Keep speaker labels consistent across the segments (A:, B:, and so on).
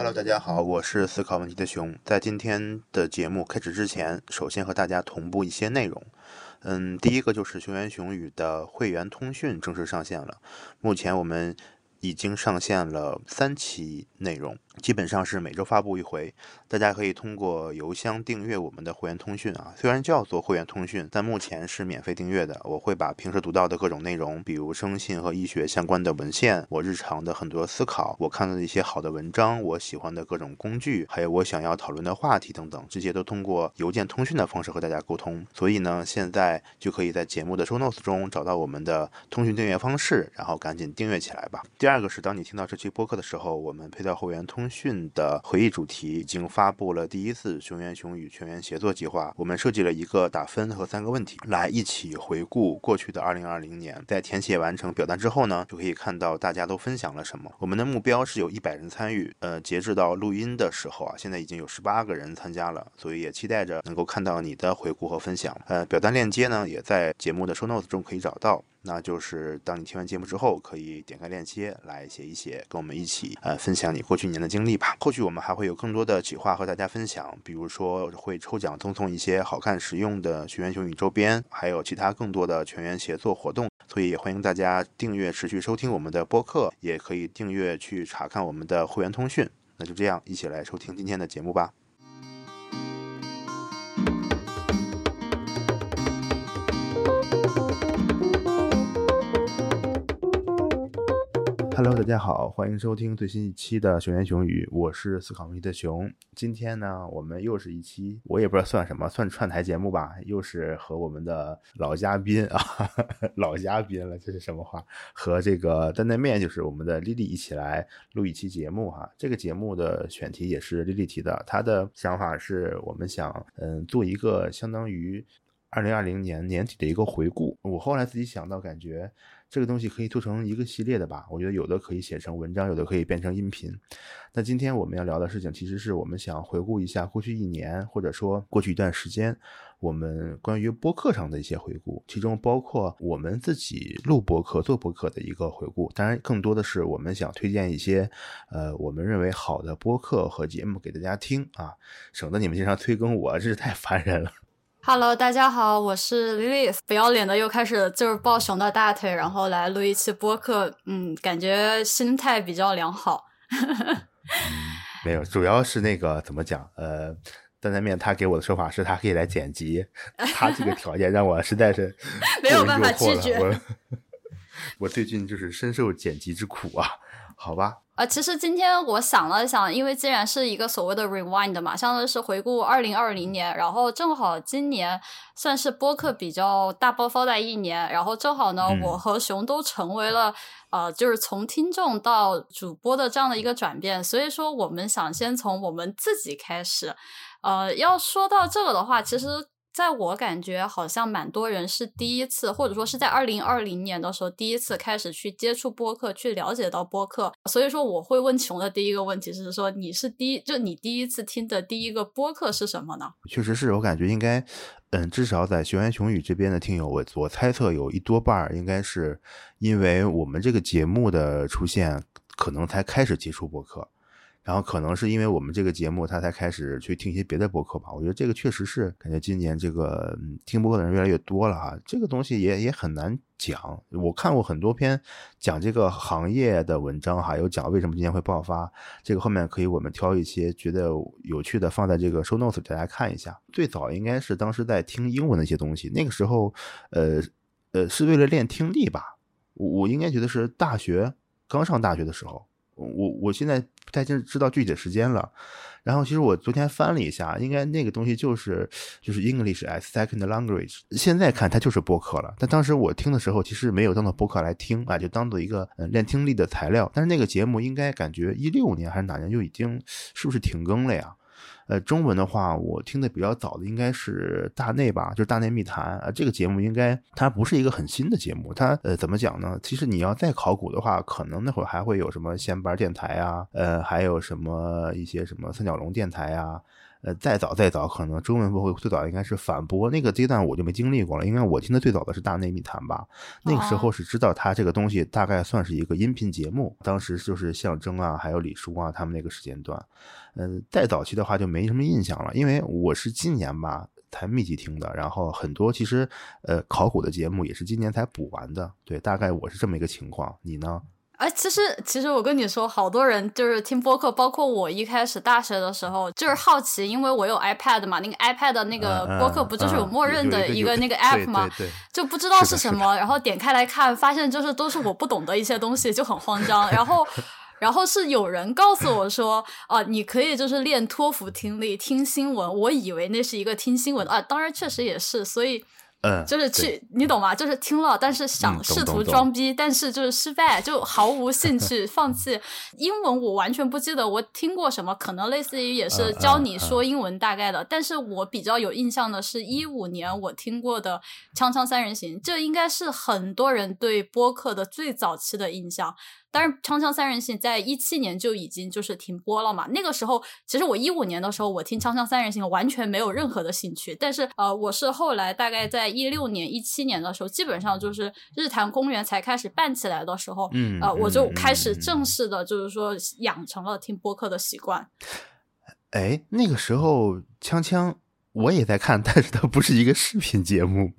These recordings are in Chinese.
A: Hello，大家好，我是思考问题的熊。在今天的节目开始之前，首先和大家同步一些内容。嗯，第一个就是熊言熊语的会员通讯正式上线了。目前我们已经上线了三期内容。基本上是每周发布一回，大家可以通过邮箱订阅我们的会员通讯啊。虽然叫做会员通讯，但目前是免费订阅的。我会把平时读到的各种内容，比如生信和医学相关的文献，我日常的很多思考，我看到的一些好的文章，我喜欢的各种工具，还有我想要讨论的话题等等，这些都通过邮件通讯的方式和大家沟通。所以呢，现在就可以在节目的 show notes 中找到我们的通讯订阅方式，然后赶紧订阅起来吧。第二个是，当你听到这期播客的时候，我们配套会员通通讯的。回忆主题已经发布了第一次熊言熊语全员协作计划。我们设计了一个打分和三个问题，来一起回顾过去的二零二零年。在填写完成表单之后呢，就可以看到大家都分享了什么。我们的目标是有一百人参与。呃，截至到录音的时候啊，现在已经有十八个人参加了，所以也期待着能够看到你的回顾和分享。呃，表单链接呢也在节目的 show notes 中可以找到。那就是当你听完节目之后，可以点开链接来写一写，跟我们一起呃分享你过去一年的经历吧。后续我们还会有更多的企划和大家分享，比如说会抽奖赠送一些好看实用的学员熊语周边，还有其他更多的全员协作活动。所以也欢迎大家订阅持续收听我们的播客，也可以订阅去查看我们的会员通讯。那就这样，一起来收听今天的节目吧。Hello，大家好，欢迎收听最新一期的熊言熊语，我是思考问题的熊。今天呢，我们又是一期，我也不知道算什么，算串台节目吧，又是和我们的老嘉宾啊，老嘉宾了，这是什么话？和这个担担面，就是我们的丽丽一起来录一期节目哈。这个节目的选题也是丽丽提的，她的想法是我们想嗯做一个相当于二零二零年年底的一个回顾。我后来自己想到，感觉。这个东西可以做成一个系列的吧？我觉得有的可以写成文章，有的可以变成音频。那今天我们要聊的事情，其实是我们想回顾一下过去一年，或者说过去一段时间，我们关于播客上的一些回顾，其中包括我们自己录播客、做播客的一个回顾。当然，更多的是我们想推荐一些，呃，我们认为好的播客和节目给大家听啊，省得你们经常催更我，真是太烦人了。
B: Hello，大家好，我是 Lily，不要脸的又开始就是抱熊的大腿，然后来录一期播客，嗯，感觉心态比较良好。
A: 没有，主要是那个怎么讲？呃，担担面他给我的说法是他可以来剪辑，他这个条件让我实在是
B: 没有办法拒绝。
A: 我 我最近就是深受剪辑之苦啊。好吧，
B: 呃，其实今天我想了想，因为既然是一个所谓的 rewind 嘛，相当于是回顾二零二零年，然后正好今年算是播客比较大爆发的一年，然后正好呢，我和熊都成为了呃，就是从听众到主播的这样的一个转变，所以说我们想先从我们自己开始，呃，要说到这个的话，其实。在我感觉，好像蛮多人是第一次，或者说是在二零二零年的时候第一次开始去接触播客，去了解到播客。所以说，我会问穷的第一个问题是说，你是第一，就你第一次听的第一个播客是什么呢？
A: 确实是我感觉应该，嗯，至少在熊言熊语这边的听友，我我猜测有一多半应该是因为我们这个节目的出现，可能才开始接触播客。然后可能是因为我们这个节目，他才开始去听一些别的播客吧。我觉得这个确实是感觉今年这个听播客的人越来越多了哈。这个东西也也很难讲。我看过很多篇讲这个行业的文章哈，有讲为什么今年会爆发。这个后面可以我们挑一些觉得有趣的放在这个 show notes 给大家看一下。最早应该是当时在听英文的一些东西，那个时候呃呃是为了练听力吧。我我应该觉得是大学刚上大学的时候。我我现在不太清知道具体的时间了，然后其实我昨天翻了一下，应该那个东西就是就是 English as second language。现在看它就是播客了，但当时我听的时候其实没有当做播客来听啊，就当做一个练听力的材料。但是那个节目应该感觉一六年还是哪年就已经是不是停更了呀？呃，中文的话，我听的比较早的应该是大内吧，就是大内密谈啊。这个节目应该它不是一个很新的节目，它呃怎么讲呢？其实你要再考古的话，可能那会儿还会有什么仙班电台啊，呃，还有什么一些什么三角龙电台啊。呃，再早再早，可能中文播会最早应该是反播那个阶段，我就没经历过了。应该我听的最早的是大内密谈吧，那个时候是知道它这个东西大概算是一个音频节目，当时就是象征啊，还有李叔啊他们那个时间段。嗯，再早期的话就没什么印象了，因为我是今年吧才密集听的，然后很多其实呃考古的节目也是今年才补完的。对，大概我是这么一个情况，你呢？
B: 哎，其实其实我跟你说，好多人就是听播客，包括我一开始大学的时候，就是好奇，因为我有 iPad 嘛，那个 iPad 的那个播客不就是有默认的一个那个 app 吗？就不知道是什么，然后点开来看，发现就是都是我不懂的一些东西，就很慌张。然后，然后是有人告诉我说，啊，你可以就是练托福听力，听新闻。我以为那是一个听新闻啊，当然确实也是，所以。
A: 嗯，
B: 就是去，你懂吗？就是听了，但是想试图装逼，但是就是失败，就毫无兴趣，放弃。英文我完全不记得我听过什么，可能类似于也是教你说英文大概的。但是我比较有印象的是一五年我听过的《锵锵三人行》，这应该是很多人对播客的最早期的印象。但是《锵锵三人行》在一七年就已经就是停播了嘛？那个时候，其实我一五年的时候，我听《锵锵三人行》完全没有任何的兴趣。但是呃，我是后来大概在一六年、一七年的时候，基本上就是日坛公园才开始办起来的时候，
A: 嗯，
B: 呃，我就开始正式的，就是说养成了听播客的习惯。
A: 哎，那个时候锵锵我也在看，但是它不是一个视频节目。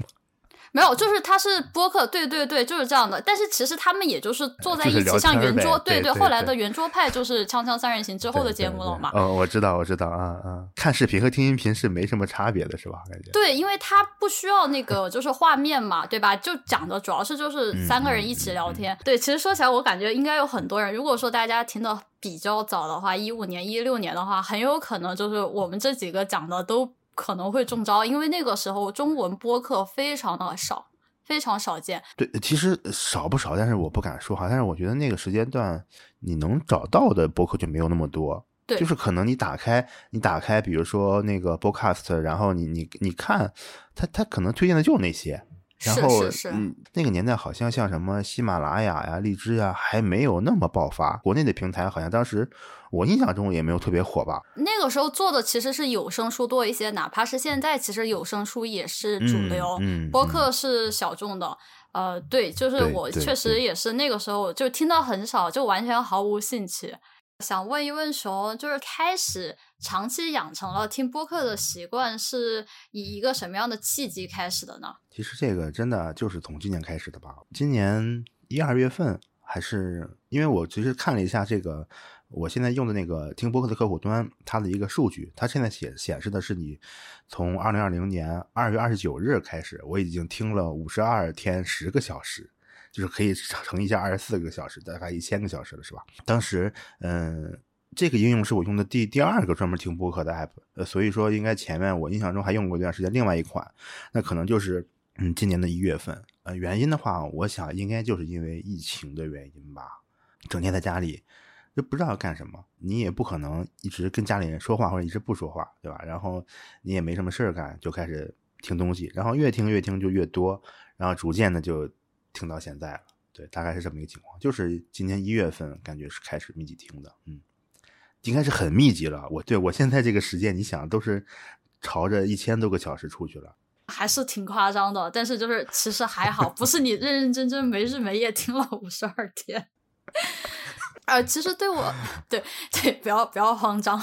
B: 没有，就是他是播客，对对对，就是这样的。但是其实他们也就是坐在一起，像圆桌，
A: 对
B: 对。后来的圆桌派就是《锵锵三人行》之后的节目了嘛？
A: 哦，我知道，我知道，啊啊，看视频和听音频是没什么差别的，是吧？感觉
B: 对，因为他不需要那个就是画面嘛，对吧？就讲的主要是就是三个人一起聊天。对，其实说起来，我感觉应该有很多人，如果说大家听的比较早的话，一五年、一六年的话，很有可能就是我们这几个讲的都可能会中招，因为那个时候中文播客非常的少。非常少见，
A: 对，其实少不少，但是我不敢说哈。但是我觉得那个时间段你能找到的播客就没有那么多，
B: 对，
A: 就是可能你打开，你打开，比如说那个 Podcast，然后你你你看，他他可能推荐的就那些。然后，嗯，那个年代好像像什么喜马拉雅呀、荔枝呀，还没有那么爆发。国内的平台好像当时我印象中也没有特别火吧。
B: 那个时候做的其实是有声书多一些，哪怕是现在，其实有声书也是主流，播客是小众的。呃，对，就是我确实也是那个时候就听到很少，就完全毫无兴趣。想问一问熊，就是开始长期养成了听播客的习惯，是以一个什么样的契机开始的呢？
A: 其实这个真的就是从今年开始的吧。今年一二月份，还是因为我其实看了一下这个，我现在用的那个听播客的客户端，它的一个数据，它现在显显示的是你从二零二零年二月二十九日开始，我已经听了五十二天十个小时。就是可以乘一下二十四个小时，大概一千个小时了，是吧？当时，嗯，这个应用是我用的第第二个专门听播客的 app，呃，所以说应该前面我印象中还用过一段时间另外一款，那可能就是嗯今年的一月份，呃，原因的话，我想应该就是因为疫情的原因吧，整天在家里就不知道要干什么，你也不可能一直跟家里人说话或者一直不说话，对吧？然后你也没什么事儿干，就开始听东西，然后越听越听就越多，然后逐渐的就。听到现在了，对，大概是这么一个情况。就是今年一月份，感觉是开始密集听的，嗯，应该是很密集了。我对我现在这个时间，你想都是朝着一千多个小时出去了，
B: 还是挺夸张的。但是就是其实还好，不是你认认真真没日没夜听了五十二天。呃，其实对我，对对，不要不要慌张。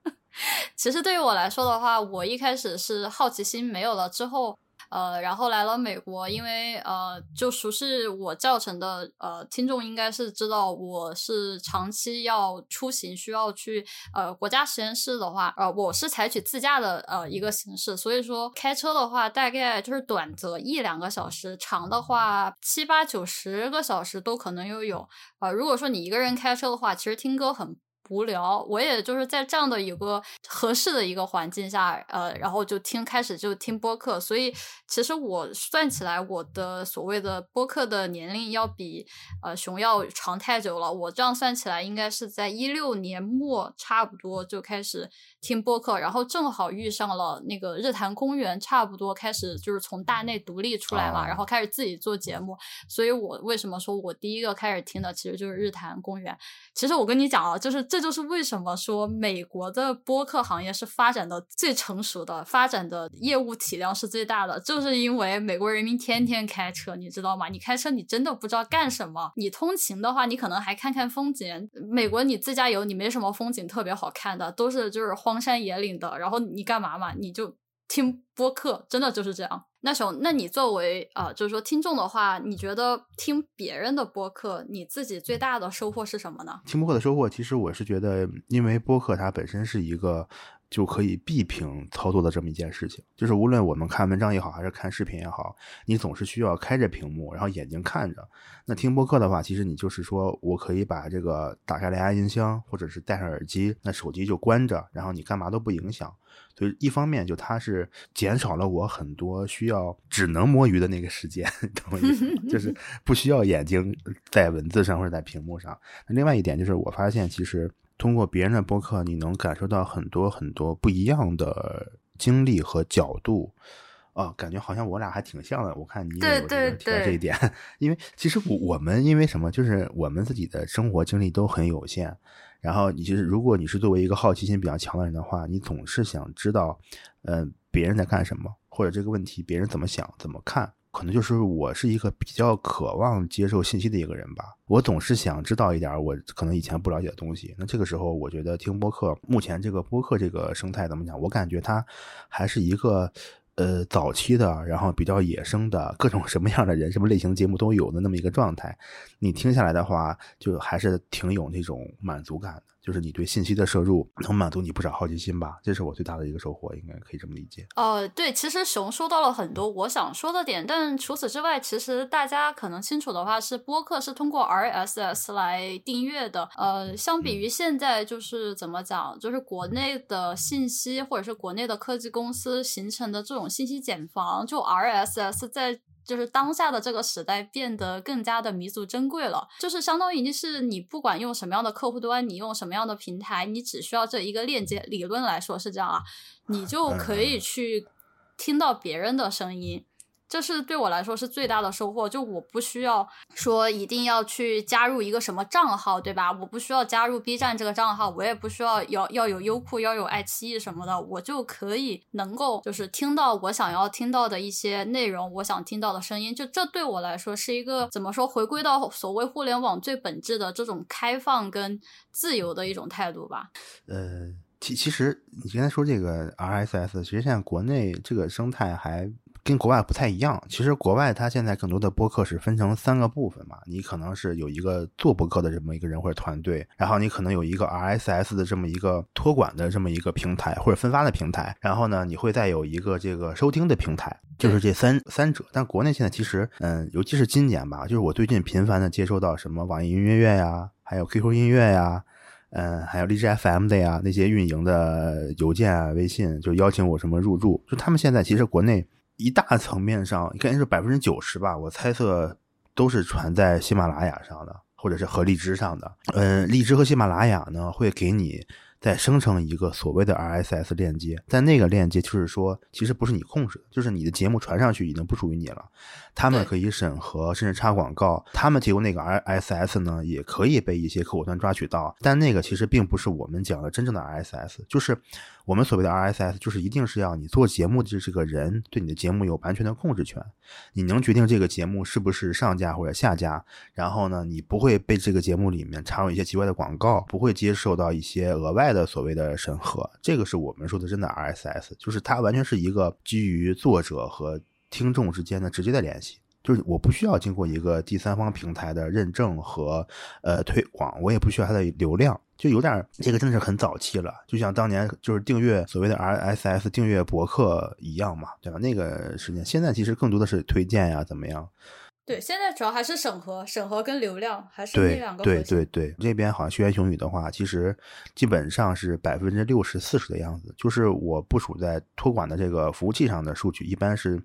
B: 其实对于我来说的话，我一开始是好奇心没有了之后。呃，然后来了美国，因为呃，就熟悉我教程的呃听众应该是知道，我是长期要出行，需要去呃国家实验室的话，呃，我是采取自驾的呃一个形式，所以说开车的话，大概就是短则一两个小时，长的话七八九十个小时都可能又有。呃，如果说你一个人开车的话，其实听歌很。无聊，我也就是在这样的一个合适的一个环境下，呃，然后就听开始就听播客，所以其实我算起来，我的所谓的播客的年龄要比呃熊要长太久了。我这样算起来，应该是在一六年末差不多就开始听播客，然后正好遇上了那个日坛公园，差不多开始就是从大内独立出来嘛，然后开始自己做节目。所以我为什么说我第一个开始听的其实就是日坛公园？其实我跟你讲啊，就是这这就是为什么说美国的播客行业是发展的最成熟的，发展的业务体量是最大的，就是因为美国人民天天开车，你知道吗？你开车你真的不知道干什么。你通勤的话，你可能还看看风景。美国你自驾游，你没什么风景特别好看的，都是就是荒山野岭的。然后你干嘛嘛？你就听播客，真的就是这样。那熊，那你作为啊，就是说听众的话，你觉得听别人的播客，你自己最大的收获是什么呢？
A: 听播客的收获，其实我是觉得，因为播客它本身是一个就可以闭屏操作的这么一件事情，就是无论我们看文章也好，还是看视频也好，你总是需要开着屏幕，然后眼睛看着。那听播客的话，其实你就是说我可以把这个打开蓝牙音箱，或者是戴上耳机，那手机就关着，然后你干嘛都不影响。所以一方面就它是减少了我很多需要只能摸鱼的那个时间，懂我意思吗？就 是不需要眼睛在文字上或者在屏幕上。那另外一点就是我发现，其实通过别人的播客，你能感受到很多很多不一样的经历和角度。啊，感觉好像我俩还挺像的。我看你也有提到这一点，因为其实我我们因为什么，就是我们自己的生活经历都很有限。然后你其实，如果你是作为一个好奇心比较强的人的话，你总是想知道，嗯，别人在干什么，或者这个问题别人怎么想、怎么看。可能就是我是一个比较渴望接受信息的一个人吧。我总是想知道一点我可能以前不了解的东西。那这个时候，我觉得听播客，目前这个播客这个生态怎么讲？我感觉它还是一个。呃，早期的，然后比较野生的各种什么样的人、什么类型节目都有的那么一个状态，你听下来的话，就还是挺有那种满足感的。就是你对信息的摄入能满足你不少好奇心吧，这是我最大的一个收获，应该可以这么理解。
B: 呃，对，其实熊说到了很多我想说的点，但除此之外，其实大家可能清楚的话是播客是通过 RSS 来订阅的。呃，相比于现在就是怎么讲，就是国内的信息或者是国内的科技公司形成的这种信息茧房，就 RSS 在。就是当下的这个时代变得更加的弥足珍贵了，就是相当于你是你不管用什么样的客户端，你用什么样的平台，你只需要这一个链接，理论来说是这样啊，你就可以去听到别人的声音。这是对我来说是最大的收获，就我不需要说一定要去加入一个什么账号，对吧？我不需要加入 B 站这个账号，我也不需要要要有优酷，要有爱奇艺什么的，我就可以能够就是听到我想要听到的一些内容，我想听到的声音。就这对我来说是一个怎么说？回归到所谓互联网最本质的这种开放跟自由的一种态度吧。
A: 呃，其其实你刚才说这个 RSS，其实现在国内这个生态还。跟国外不太一样，其实国外它现在更多的播客是分成三个部分嘛，你可能是有一个做播客的这么一个人或者团队，然后你可能有一个 RSS 的这么一个托管的这么一个平台或者分发的平台，然后呢，你会再有一个这个收听的平台，就是这三三者。但国内现在其实，嗯，尤其是今年吧，就是我最近频繁的接收到什么网易云音乐呀，还有 QQ 音乐呀，嗯，还有荔枝 FM 的呀那些运营的邮件啊、微信，就邀请我什么入驻，就他们现在其实国内。一大层面上，应该是百分之九十吧，我猜测都是传在喜马拉雅上的，或者是和荔枝上的。嗯，荔枝和喜马拉雅呢，会给你。再生成一个所谓的 RSS 链接，但那个链接就是说，其实不是你控制的，就是你的节目传上去已经不属于你了。他们可以审核，甚至插广告。他们提供那个 RSS 呢，也可以被一些客户端抓取到，但那个其实并不是我们讲的真正的 RSS。就是我们所谓的 RSS，就是一定是要你做节目的这个人对你的节目有完全的控制权，你能决定这个节目是不是上架或者下架。然后呢，你不会被这个节目里面插入一些奇怪的广告，不会接受到一些额外。的所谓的审核，这个是我们说的真的 RSS，就是它完全是一个基于作者和听众之间的直接的联系，就是我不需要经过一个第三方平台的认证和呃推广，我也不需要它的流量，就有点这个真的是很早期了，就像当年就是订阅所谓的 RSS 订阅博客一样嘛，对吧？那个时间，现在其实更多的是推荐呀，怎么样？
B: 对，现在主要还是审核，审核跟流量还是那
A: 对
B: 两个
A: 对
B: 对
A: 对对，这边好像学员雄语的话，其实基本上是百分之六十四十的样子。就是我部署在托管的这个服务器上的数据，一般是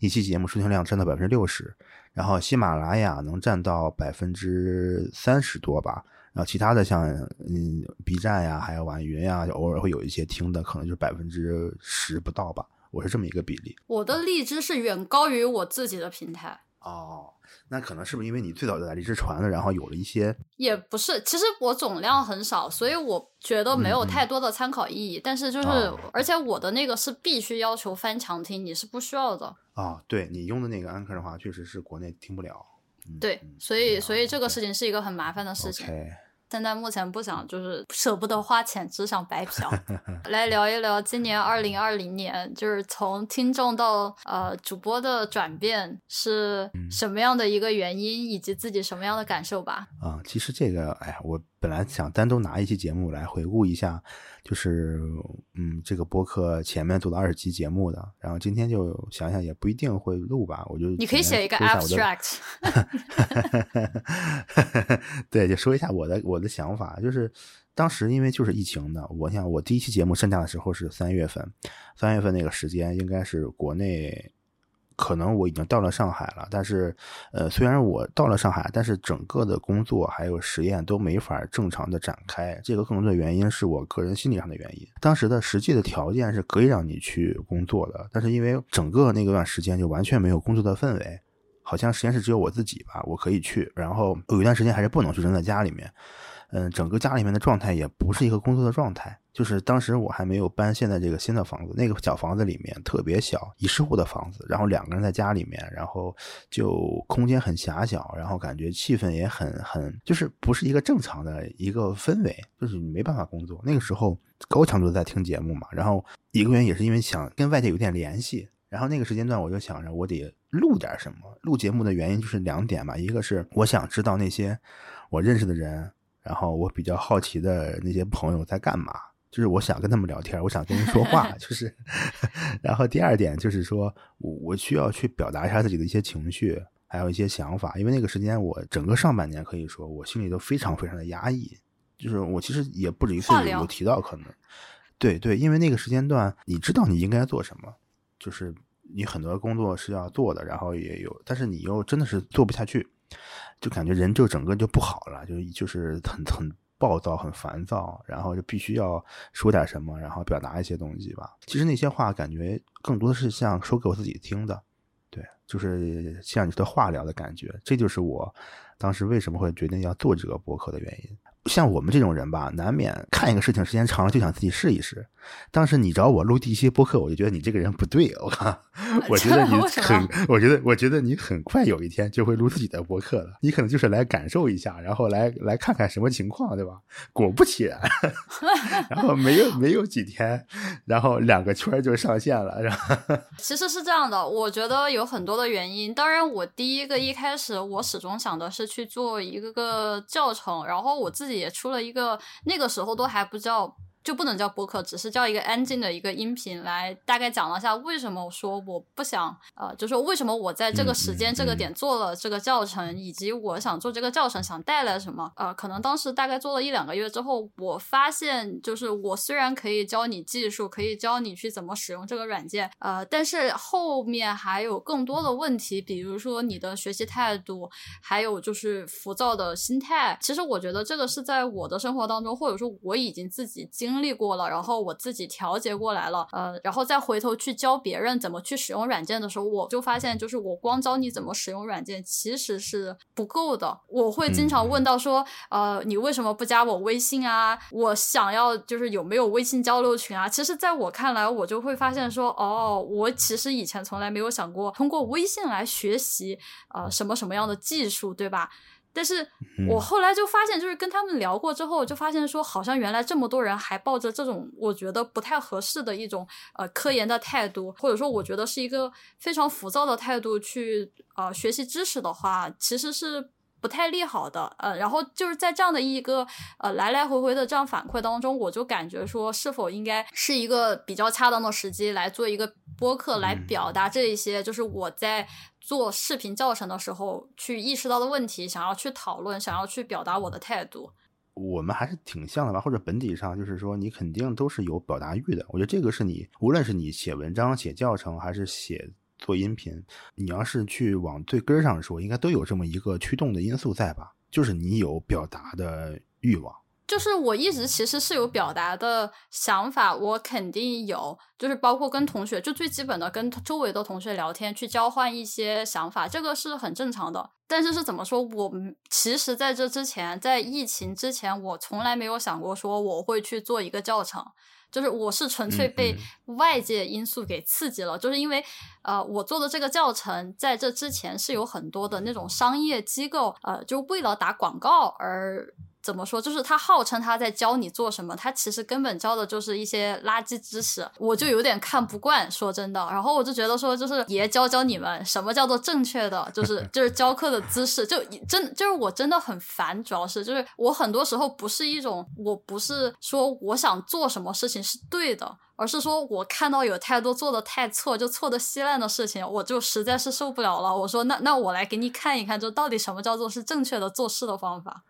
A: 一期节目收听量占到百分之六十，然后喜马拉雅能占到百分之三十多吧。然后其他的像嗯 B 站呀，还有网易云呀，就偶尔会有一些听的，可能就是百分之十不到吧。我是这么一个比例。
B: 我的荔枝是远高于我自己的平台。
A: 哦，那可能是不是因为你最早就在荔枝传了，然后有了一些
B: 也不是，其实我总量很少，所以我觉得没有太多的参考意义。但是就是，
A: 哦
B: 而且我的那个是必须要求翻墙听，你是不需要的。
A: 哦，对你用的那个 Anchor 的话，确实是国内听不了。嗯
B: 对
A: 嗯，
B: 所以
A: 嗯
B: 所以这个事情是一个很麻烦的事情。现在目前不想就是舍不得花钱，只想白嫖。来聊一聊今年二零二零年，就是从听众到呃主播的转变是
A: 嗯
B: 什么样的一个原因，以及自己什么样的感受吧。
A: 啊，其实这个，哎呀，我本来想单独拿一期节目来回顾一下，就是嗯，这个播客前面做了二十期节目的，然后今天就想想也不一定会录吧，我就
B: 你可以写一个 abstract，
A: 对，就说一下我的我的想法，就是当时因为就是疫情的，我想我第一期节目上架的时候是三月份，三月份那个时间应该是国内。可能我已经到了上海了，但是，呃，虽然我到了上海，但是整个的工作还有实验都没法正常的展开。这个更多的原因是我个人心理上的原因。当时的实际的条件是可以让你去工作的，但是因为整个那个段时间就完全没有工作的氛围，好像实验室只有我自己吧，我可以去。然后有一段时间还是不能去，扔在家里面。嗯，整个家里面的状态也不是一个工作的状态。就是当时我还没有搬现在这个新的房子，那个小房子里面特别小，一室户的房子，然后两个人在家里面，然后就空间很狭小，然后感觉气氛也很很，就是不是一个正常的一个氛围，就是你没办法工作。那个时候高强度在听节目嘛，然后一个原因也是因为想跟外界有点联系，然后那个时间段我就想着我得录点什么。录节目的原因就是两点嘛，一个是我想知道那些我认识的人，然后我比较好奇的那些朋友在干嘛，就是我想跟他们聊天，我想跟人说话，就是。然后第二点就是说我我需要去表达一下自己的一些情绪，还有一些想法，因为那个时间我整个上半年可以说我心里都非常非常的压抑，就是我其实也不止一次有有提到可能。对对，因为那个时间段，你知道你应该做什么，就是你很多工作是要做的，然后也有，但是你又真的是做不下去，就感觉人就整个就不好了，就就是很很暴躁、很烦躁，然后就必须要说点什么，然后表达一些东西吧。其实那些话感觉更多的是像说给我自己听的，对，就是像你说的话聊的感觉，这就是我当时为什么会决定要做这个博客的原因。像我们这种人吧，难免看一个事情时间长了就想自己试一试。当时你找我录第一期播客，我就觉得你这个人不对，我靠，我觉得你很，我觉得我觉得你很快有一天就会录自己的播客了。你可能就是来感受一下，然后来来看看什么情况，对吧？果不其然，然后没有没有几天，然后两个圈就上线了，然后
B: 其实是这样的，我觉得有很多的原因。当然，我第一个一开始我始终想的是去做一个个教程，然后我自己也出了一个，那个时候都还不叫。就不能叫播客，只是叫一个安静的一个音频来大概讲了一下为什么我说我不想呃，就说为什么我在这个时间、这个点做了这个教程，以及我想做这个教程想带来什么。呃，可能当时大概做了一两个月之后，我发现就是我虽然可以教你技术，可以教你去怎么使用这个软件，呃，但是后面还有更多的问题，比如说你的学习态度，还有就是浮躁的心态。其实我觉得这个是在我的生活当中，或者说我已经自己经历过了，然后我自己调节过来了，呃，然后再回头去教别人怎么去使用软件的时候，我就发现，就是我光教你怎么使用软件其实是不够的。我会经常问到说，呃，你为什么不加我微信啊？我想要就是有没有微信交流群啊？其实，在我看来，我就会发现说，哦，我其实以前从来没有想过通过微信来学习呃什么什么样的技术，对吧？但是我后来就发现，就是跟他们聊过之后，就发现说，好像原来这么多人还抱着这种我觉得不太合适的一种呃科研的态度，或者说我觉得是一个非常浮躁的态度去呃学习知识的话，其实是。不太利好的，呃，然后就是在这样的一个呃来来回回的这样反馈当中，我就感觉说，是否应该是一个比较恰当的时机来做一个播客来表达这一些，就是我在做视频教程的时候去意识到的问题，想要去讨论，想要去表达我的态度。
A: 我们还是挺像的吧，或者本体上就是说，你肯定都是有表达欲的。我觉得这个是你，无论是你写文章、写教程，还是写做音频，你要是去往最根上说，应该都有这么一个驱动的因素在吧？就是你有表达的欲望。
B: 就是我一直其实是有表达的想法，我肯定有，就是包括跟同学，就最基本的跟周围的同学聊天，去交换一些想法，这个是很正常的。但是是怎么说？我其实在这之前，在疫情之前，我从来没有想过说我会去做一个教程，就是我是纯粹被外界因素给刺激了，就是因为呃，我做的这个教程在这之前是有很多的那种商业机构，呃，就为了打广告而。怎么说？就是他号称他在教你做什么，他其实根本教的就是一些垃圾知识，我就有点看不惯。说真的，然后我就觉得说，就是爷教教你们什么叫做正确的，就是 就是教课的姿势，就真就是我真的很烦。主要是就是我很多时候不是一种，我不是说我想做什么事情是对的。而是说，我看到有太多做的太错，就错的稀烂的事情，我就实在是受不了了。我说，那那我来给你看一看，就到底什么叫做是正确的做事的方法。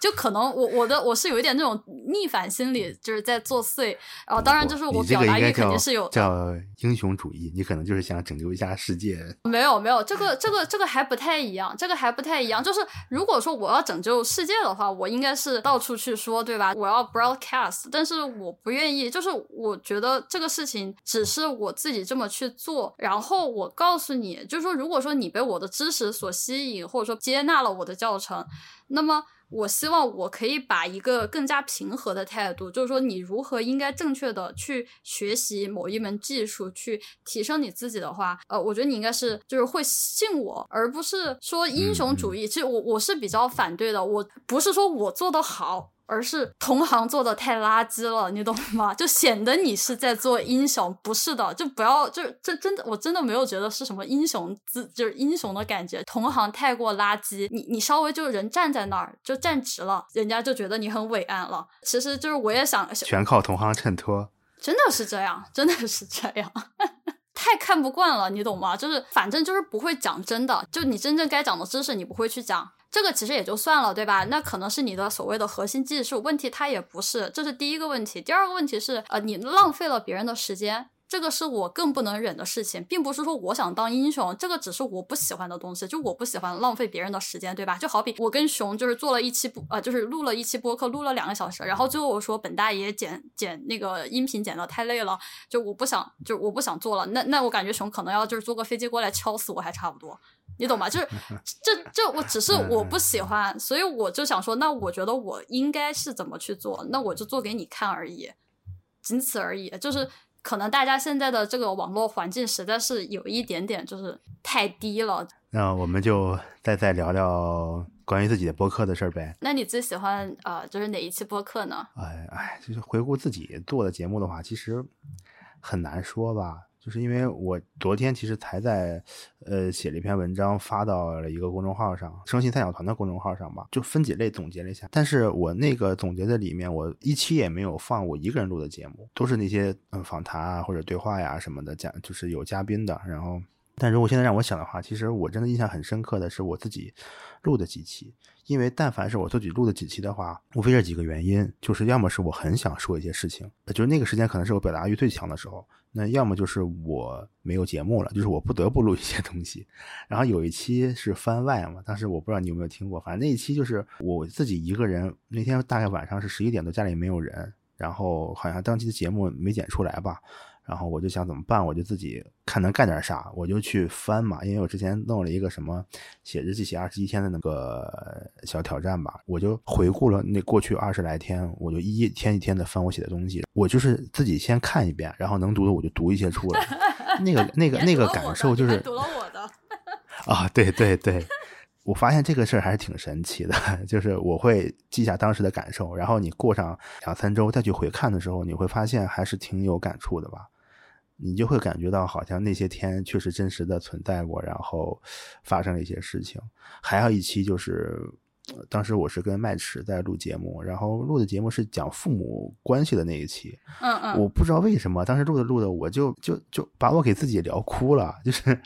B: 就可能我我的我是有一点那种逆反心理，就是在作祟。然后当然就是我表达欲肯定是有
A: 叫英雄主义，你可能就是想拯救一下世界。
B: 没有没有，这个这个这个还不太一样，这个还不太一样。就是如果说我要拯救世界的话，我应该是到处去说，对吧？我要 broadcast，但是我不愿意，就是我觉得。这个事情只是我自己这么去做，然后我告诉你，就是说，如果说你被我的知识所吸引，或者说接纳了我的教程，那么我希望我可以把一个更加平和的态度，就是说，你如何应该正确的去学习某一门技术，去提升你自己的话，呃，我觉得你应该是就是会信我，而不是说英雄主义。其实我我是比较反对的，我不是说我做的好。而是同行做的太垃圾了，你懂吗？就显得你是在做英雄，不是的，就不要，就这真的，我真的没有觉得是什么英雄自，就是英雄的感觉。同行太过垃圾，你你稍微就人站在那儿就站直了，人家就觉得你很伟岸了。其实就是我也想，
A: 全靠同行衬托，
B: 真的是这样，真的是这样，太看不惯了，你懂吗？就是反正就是不会讲真的，就你真正该讲的知识，你不会去讲。这个其实也就算了，对吧？那可能是你的所谓的核心技术问题，它也不是，这是第一个问题。第二个问题是，呃，你浪费了别人的时间，这个是我更不能忍的事情，并不是说我想当英雄，这个只是我不喜欢的东西，就我不喜欢浪费别人的时间，对吧？就好比我跟熊就是做了一期播，呃，就是录了一期播客，录了两个小时，然后最后我说本大爷剪剪那个音频剪的太累了，就我不想，就我不想做了。那那我感觉熊可能要就是坐个飞机过来敲死我还差不多。你懂吗？就是这 这，我只是我不喜欢，所以我就想说，那我觉得我应该是怎么去做，那我就做给你看而已，仅此而已。就是可能大家现在的这个网络环境实在是有一点点就是太低了。
A: 那我们就再再聊聊关于自己的播客的事儿呗。
B: 那你最喜欢呃，就是哪一期播客呢？
A: 哎哎，就是回顾自己做的节目的话，其实很难说吧。就是因为我昨天其实才在，呃，写了一篇文章发到了一个公众号上，声信三小团的公众号上吧，就分几类总结了一下。但是我那个总结的里面，我一期也没有放我一个人录的节目，都是那些嗯访谈啊或者对话呀什么的，嘉就是有嘉宾的。然后，但如果现在让我想的话，其实我真的印象很深刻的是我自己录的几期，因为但凡是我自己录的几期的话，无非这几个原因，就是要么是我很想说一些事情，就是那个时间可能是我表达欲最强的时候。那要么就是我没有节目了，就是我不得不录一些东西。然后有一期是番外嘛，当时我不知道你有没有听过，反正那一期就是我自己一个人。那天大概晚上是十一点多，家里没有人，然后好像当期的节目没剪出来吧。然后我就想怎么办？我就自己看能干点啥，我就去翻嘛。因为我之前弄了一个什么写日记写二十一天的那个小挑战吧，我就回顾了那过去二十来天，我就一天一天的翻我写的东西。我就是自己先看一遍，然后能读的我就读一些出来。那个那个那个感受就是
B: 读了我的
A: 啊，对对对。我发现这个事儿还是挺神奇的，就是我会记下当时的感受，然后你过上两三周再去回看的时候，你会发现还是挺有感触的吧。你就会感觉到好像那些天确实真实的存在过，然后发生了一些事情。还有一期就是当时我是跟麦池在录节目，然后录的节目是讲父母关系的那一期。
B: 嗯嗯，
A: 我不知道为什么当时录的录的，我就就就把我给自己聊哭了。就是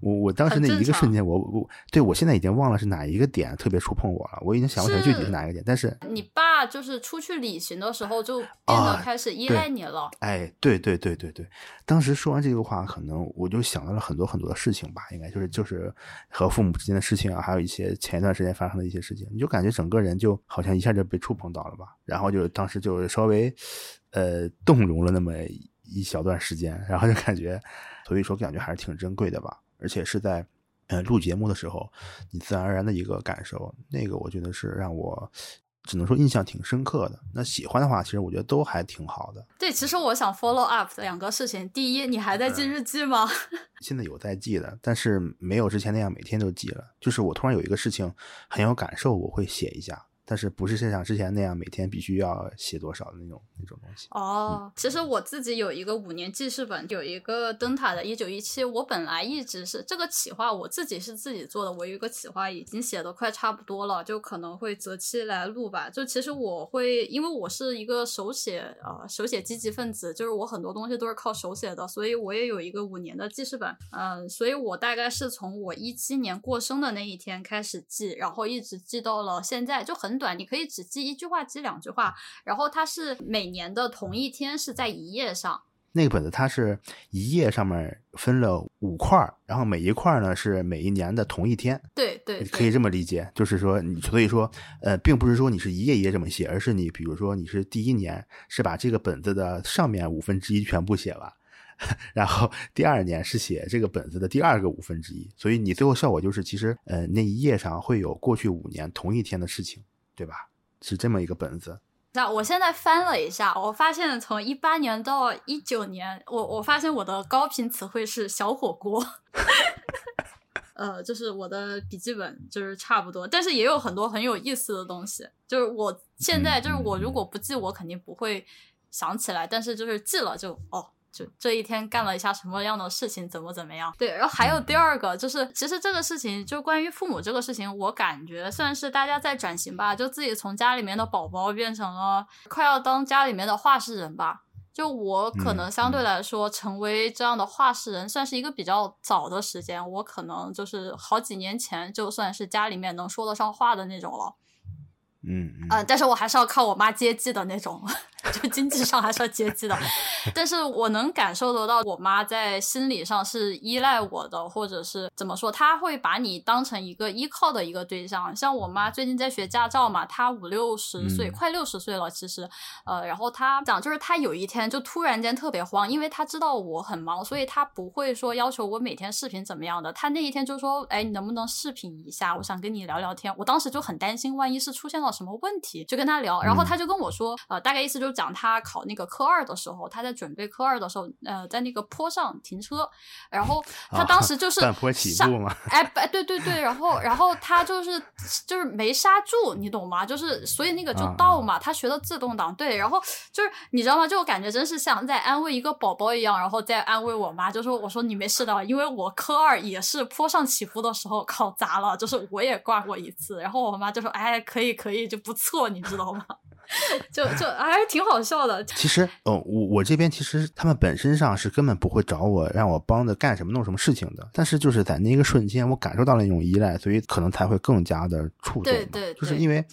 A: 我我当时那一个瞬间，我我对我现在已经忘了是哪一个点特别触碰我了，我已经想不起来具体是哪一个点。但是
B: 你爸就是出去旅行的时候就变得开始依赖你了。
A: 哎，对对对对对，当时说完这个话，可能我就想到了很多很多的事情吧，应该就是就是和父母之间的事情啊，还有一些前一段时间发生的一些事情，你就感觉整个人就好像一下就被触碰到了吧，然后就当时就稍微呃动容了那么一小段时间，然后就感觉，所以说感觉还是挺珍贵的吧，而且是在呃录节目的时候，你自然而然的一个感受，那个我觉得是让我。只能说印象挺深刻的。那喜欢的话，其实我觉得都还挺好的。
B: 对，其实我想 follow up 两个事情。第一，你还在记日记吗？
A: 现在有在记的，但是没有之前那样每天都记了。就是我突然有一个事情很有感受，我会写一下。但是不是像之前那样每天必须要写多少的那种那种东西
B: 哦。其实我自己有一个五年记事本，有一个灯塔的一九一七。我本来一直是这个企划，我自己是自己做的。我有一个企划已经写的快差不多了，就可能会择期来录吧。就其实我会，因为我是一个手写呃手写积极分子，就是我很多东西都是靠手写的，所以我也有一个五年的记事本。嗯，所以我大概是从我一七年过生的那一天开始记，然后一直记到了现在，就很。短，你可以只记一句话，记两句话。然后它是每年的同一天是在一页上。
A: 那个本子它是一页上面分了五块，然后每一块呢是每一年的同一天。
B: 对对，
A: 可以这么理解，就是说你所以说呃，并不是说你是一页一页这么写，而是你比如说你是第一年是把这个本子的上面五分之一全部写完。然后第二年是写这个本子的第二个五分之一，所以你最后效果就是其实呃那一页上会有过去五年同一天的事情。对吧？是这么一个本子。
B: 那我现在翻了一下，我发现从一八年到一九年，我我发现我的高频词汇是小火锅。呃，就是我的笔记本就是差不多，但是也有很多很有意思的东西。就是我现在就是我如果不记，我肯定不会想起来，但是就是记了就哦。就这一天干了一下什么样的事情，怎么怎么样？对，然后还有第二个，就是其实这个事情，就关于父母这个事情，我感觉算是大家在转型吧，就自己从家里面的宝宝变成了快要当家里面的话事人吧。就我可能相对来说成为这样的话事人，算是一个比较早的时间。我可能就是好几年前就算是家里面能说得上话的那种了。
A: 嗯
B: 嗯，但是我还是要靠我妈接济的那种。就经济上还是要接济的，但是我能感受得到，我妈在心理上是依赖我的，或者是怎么说，她会把你当成一个依靠的一个对象。像我妈最近在学驾照嘛，她五六十岁，快六十岁了，其实，呃，然后她讲，就是她有一天就突然间特别慌，因为她知道我很忙，所以她不会说要求我每天视频怎么样的。她那一天就说，哎，你能不能视频一下？我想跟你聊聊天。我当时就很担心，万一是出现了什么问题，就跟她聊。然后她就跟我说，呃，大概意思就。讲他考那个科二的时候，他在准备科二的时候，呃，在那个坡上停车，然后他当时就是
A: 上坡起步嘛，
B: 哎，对对对，然后然后他就是就是没刹住，你懂吗？就是所以那个就倒嘛，他学的自动挡，对，然后就是你知道吗？就我感觉真是像在安慰一个宝宝一样，然后在安慰我妈，就说我说你没事的，因为我科二也是坡上起步的时候考砸了，就是我也挂过一次，然后我妈就说哎，可以可以，就不错，你知道吗？就就还挺好笑的。
A: 其实，呃，我我这边其实他们本身上是根本不会找我让我帮着干什么弄什么事情的。但是就是在那个瞬间，我感受到了那种依赖，所以可能才会更加的触动。
B: 对对，
A: 就是因为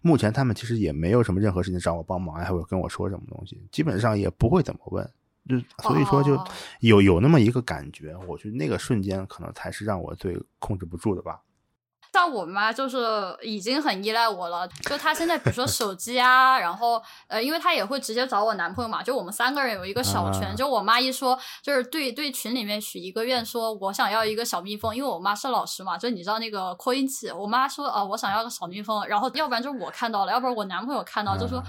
A: 目前他们其实也没有什么任何事情找我帮忙，还会跟我说什么东西，基本上也不会怎么问。就所以说就有有那么一个感觉，我觉得那个瞬间可能才是让我最控制不住的吧。
B: 像我妈就是已经很依赖我了，就她现在比如说手机啊，然后呃，因为她也会直接找我男朋友嘛，就我们三个人有一个小群，就我妈一说就是对对群里面许一个愿，说我想要一个小蜜蜂，因为我妈是老师嘛，就你知道那个扩音器，我妈说啊我想要个小蜜蜂，然后要不然就是我看到了，要不然我男朋友看到就说。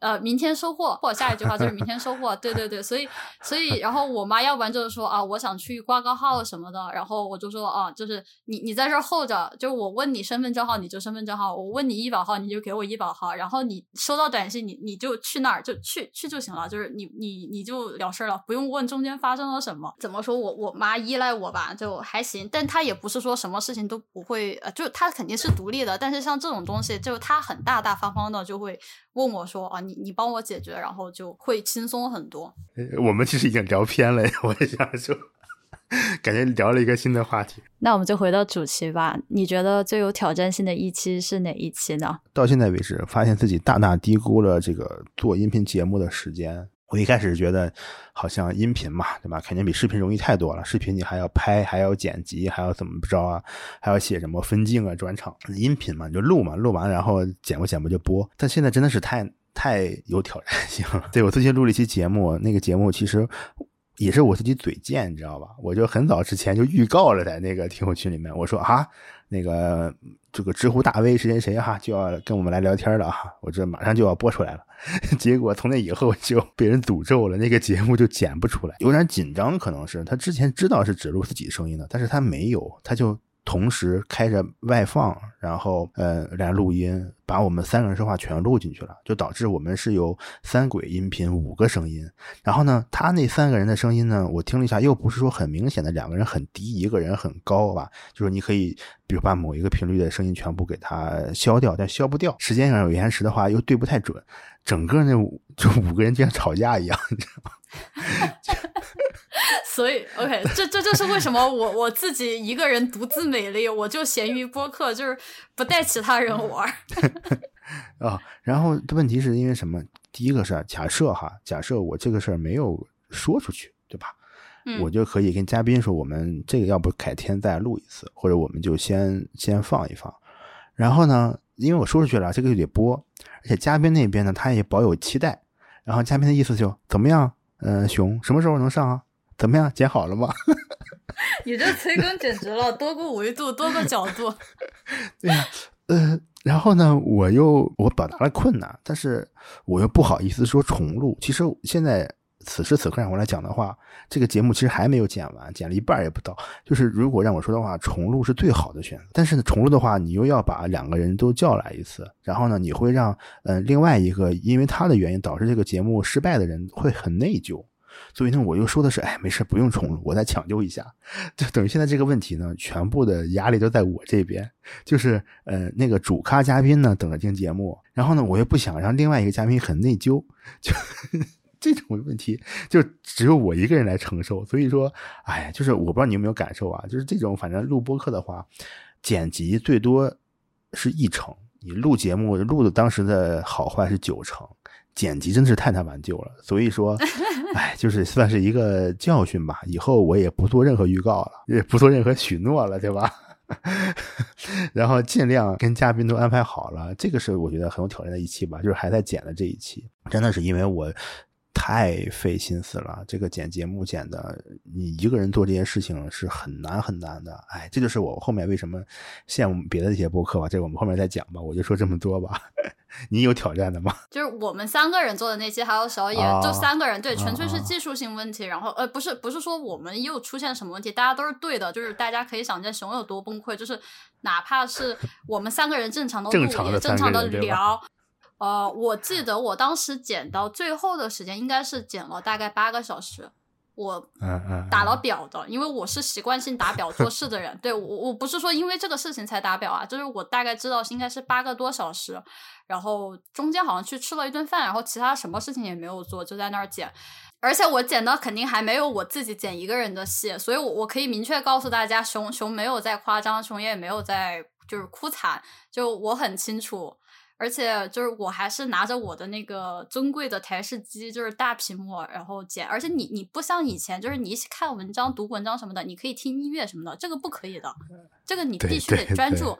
B: 呃，明天收获，或者下一句话就是明天收获。对对对，所以所以，然后我妈要不然就是说啊，我想去挂个号什么的，然后我就说啊，就是你你在这候着，就我问你身份证号你就身份证号，我问你医保号你就给我医保号，然后你收到短信你你就去那儿就去去就行了，就是你你你就了事儿了，不用问中间发生了什么。怎么说我我妈依赖我吧，就还行，但她也不是说什么事情都不会，呃，就她肯定是独立的，但是像这种东西，就她很大大方方的就会问我说啊，你你帮我解决，然后就会轻松很多。
A: 我们其实已经聊偏了，我也想说，感觉聊了一个新的话题。
B: 那我们就回到主题吧。你觉得最有挑战性的一期是哪一期呢？
A: 到现在为止，发现自己大大低估了这个做音频节目的时间。我一开始觉得，好像音频嘛，对吧？肯定比视频容易太多了。视频你还要拍，还要剪辑，还要怎么着啊？还要写什么分镜啊、转场。音频嘛，你就录嘛，录完然后剪不剪不就播。但现在真的是太太有挑战性了。对我最近录了一期节目，那个节目其实也是我自己嘴贱，你知道吧？我就很早之前就预告了，在那个听友群里面，我说啊，那个这个知乎大 V 谁谁谁哈就要跟我们来聊天了啊，我这马上就要播出来了。结果从那以后就被人诅咒了，那个节目就剪不出来，有点紧张，可能是他之前知道是只录自己声音的，但是他没有，他就同时开着外放，然后呃来录音，把我们三个人说话全录进去了，就导致我们是有三轨音频五个声音，然后呢，他那三个人的声音呢，我听了一下，又不是说很明显的两个人很低，一个人很高吧，就是你可以比如把某一个频率的声音全部给它消掉，但消不掉，时间上有延迟的话又对不太准。整个那就五个人就像吵架一样，你知道吗？
B: 所以，OK，这这就是为什么我我自己一个人独自美丽，我就闲鱼播客，就是不带其他人玩。
A: 啊，然后问题是因为什么？第一个是假设哈，假设我这个事儿没有说出去，对吧？我就可以跟嘉宾说，我们这个要不改天再录一次，或者我们就先先放一放。然后呢，因为我说出去了，这个就得播。而且嘉宾那边呢，他也保有期待。然后嘉宾的意思就怎么样？嗯，熊什么时候能上啊？怎么样？剪好了吗？
B: 你这催更简直了，多个维度，多个角度。
A: 对呀，呃，然后呢，我又我表达了困难，但是我又不好意思说重录。其实现在。此时此刻让我来讲的话，这个节目其实还没有剪完，剪了一半也不到。就是如果让我说的话，重录是最好的选择。但是呢，重录的话，你又要把两个人都叫来一次，然后呢，你会让呃另外一个因为他的原因导致这个节目失败的人会很内疚。所以呢，我又说的是，哎，没事，不用重录，我再抢救一下。就等于现在这个问题呢，全部的压力都在我这边。就是呃那个主咖嘉宾呢等着听节目，然后呢，我又不想让另外一个嘉宾很内疚，就。这种问题就只有我一个人来承受，所以说，哎，就是我不知道你有没有感受啊，就是这种反正录播课的话，剪辑最多是一成，你录节目录的当时的好坏是九成，剪辑真的是太难挽救了。所以说，哎，就是算是一个教训吧，以后我也不做任何预告了，也不做任何许诺了，对吧？然后尽量跟嘉宾都安排好了，这个是我觉得很有挑战的一期吧，就是还在剪的这一期，真的是因为我。太费心思了，这个剪节目剪的，你一个人做这些事情是很难很难的。哎，这就是我后面为什么羡慕别的这些播客吧。这我们后面再讲吧，我就说这么多吧。你有挑战的吗？
B: 就是我们三个人做的那期，还有小野，就三个人，对，纯粹是技术性问题。然后呃，不是不是说我们又出现什么问题，大家都是对的。就是大家可以想见熊有多崩溃，就是哪怕是我们三个人正常的录，也正常的聊。呃，我记得我当时剪到最后的时间应该是剪了大概八个小时，我打了表的，因为我是习惯性打表做事的人。对我，我不是说因为这个事情才打表啊，就是我大概知道应该是八个多小时，然后中间好像去吃了一顿饭，然后其他什么事情也没有做，就在那儿剪。而且我剪的肯定还没有我自己剪一个人的戏，所以我我可以明确告诉大家，熊熊没有在夸张，熊也没有在就是哭惨，就我很清楚。而且就是我还是拿着我的那个尊贵的台式机，就是大屏幕，然后剪。而且你你不像以前，就是你看文章、读文章什么的，你可以听音乐什么的，这个不可以的，这个你必须得专注。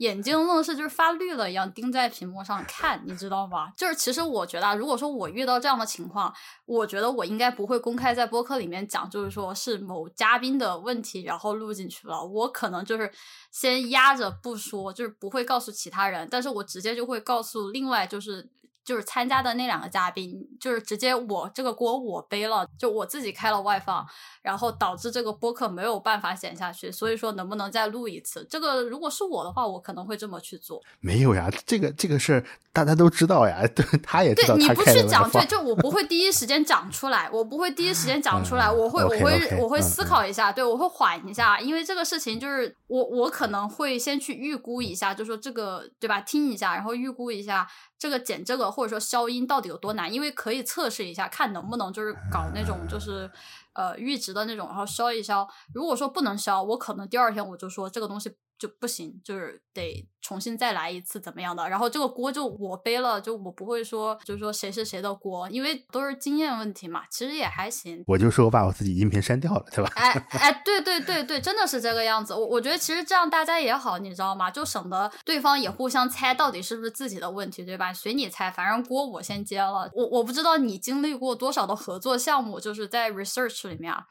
B: 眼睛愣是就是发绿了一样盯在屏幕上看，你知道吗？就是其实我觉得，如果说我遇到这样的情况，我觉得我应该不会公开在播客里面讲，就是说是某嘉宾的问题，然后录进去了。我可能就是先压着不说，就是不会告诉其他人，但是我直接就会告诉另外就是就是参加的那两个嘉宾，就是直接我这个锅我背了，就我自己开了外放，然后导致这个播客没有办法剪下去。所以说，能不能再录一次？这个如果是我的话，我可能会这么去做。
A: 没有呀，这个这个事儿大家都知道呀，对，他也知道。
B: 对，你不去讲，对，就我不会第一时间讲出来，我不会第一时间讲出来，我会我会我会思考一下，对我会缓一下，因为这个事情就是我我可能会先去预估一下，就说这个对吧？听一下，然后预估一下。这个减这个或者说消音到底有多难？因为可以测试一下，看能不能就是搞那种就是呃阈值的那种，然后消一消。如果说不能消，我可能第二天我就说这个东西。就不行，就是得重新再来一次，怎么样的？然后这个锅就我背了，就我不会说，就是说谁是谁的锅，因为都是经验问题嘛。其实也还行。
A: 我就说我把我自己音频删掉了，对吧？
B: 哎哎，对对对对，真的是这个样子。我我觉得其实这样大家也好，你知道吗？就省得对方也互相猜到底是不是自己的问题，对吧？随你猜，反正锅我先接了。我我不知道你经历过多少的合作项目，就是在 research 里面啊。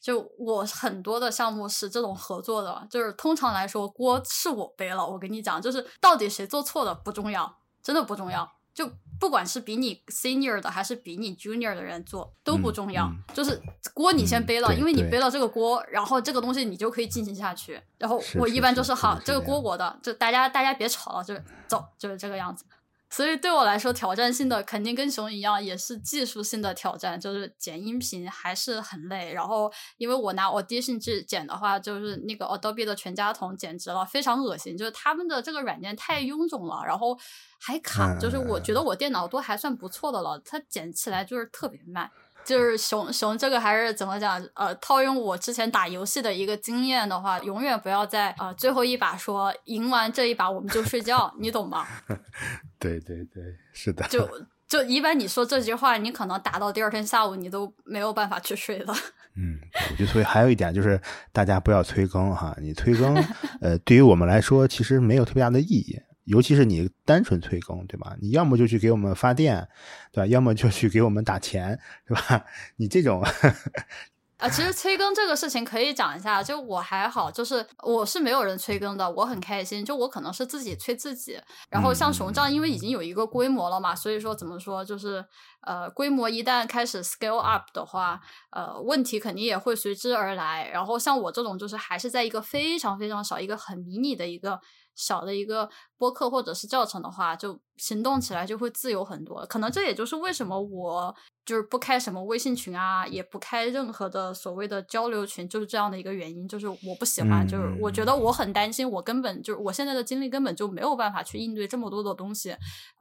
B: 就我很多的项目是这种合作的，就是通常来说锅是我背了。我跟你讲，就是到底谁做错的不重要，真的不重要。就不管是比你 senior 的还是比你 junior 的人做都不重要，就是锅你先背了，因为你背了这个锅，然后这个东西你就可以进行下去。然后我一般就是好，这个锅我的，就大家大家别吵了，就是走，就是这个样子。所以对我来说，挑战性的肯定跟熊一样，也是技术性的挑战，就是剪音频还是很累。然后，因为我拿 Audition 去剪的话，就是那个 Adobe 的全家桶，简直了，非常恶心。就是他们的这个软件太臃肿了，然后还卡。就是我觉得我电脑都还算不错的了，它剪起来就是特别慢。就是熊熊这个还是怎么讲？呃，套用我之前打游戏的一个经验的话，永远不要在呃最后一把说赢完这一把我们就睡觉，你懂吗？
A: 对对对，是的。
B: 就 就一般你说这句话，你可能打到第二天下午你都没有办法去睡了。
A: 嗯，我觉得所以还有一点就是大家不要催更哈，你催更，呃，对于我们来说其实没有特别大的意义。尤其是你单纯催更，对吧？你要么就去给我们发电，对吧？要么就去给我们打钱，对吧？你这种
B: 啊，其实催更这个事情可以讲一下。就我还好，就是我是没有人催更的，我很开心。就我可能是自己催自己。然后像熊样，因为已经有一个规模了嘛，所以说怎么说，就是呃，规模一旦开始 scale up 的话，呃，问题肯定也会随之而来。然后像我这种，就是还是在一个非常非常小、一个很迷你的一个。小的一个播客或者是教程的话，就行动起来就会自由很多。可能这也就是为什么我就是不开什么微信群啊，也不开任何的所谓的交流群，就是这样的一个原因。就是我不喜欢，就是我觉得我很担心，我根本就是我现在的精力根本就没有办法去应对这么多的东西，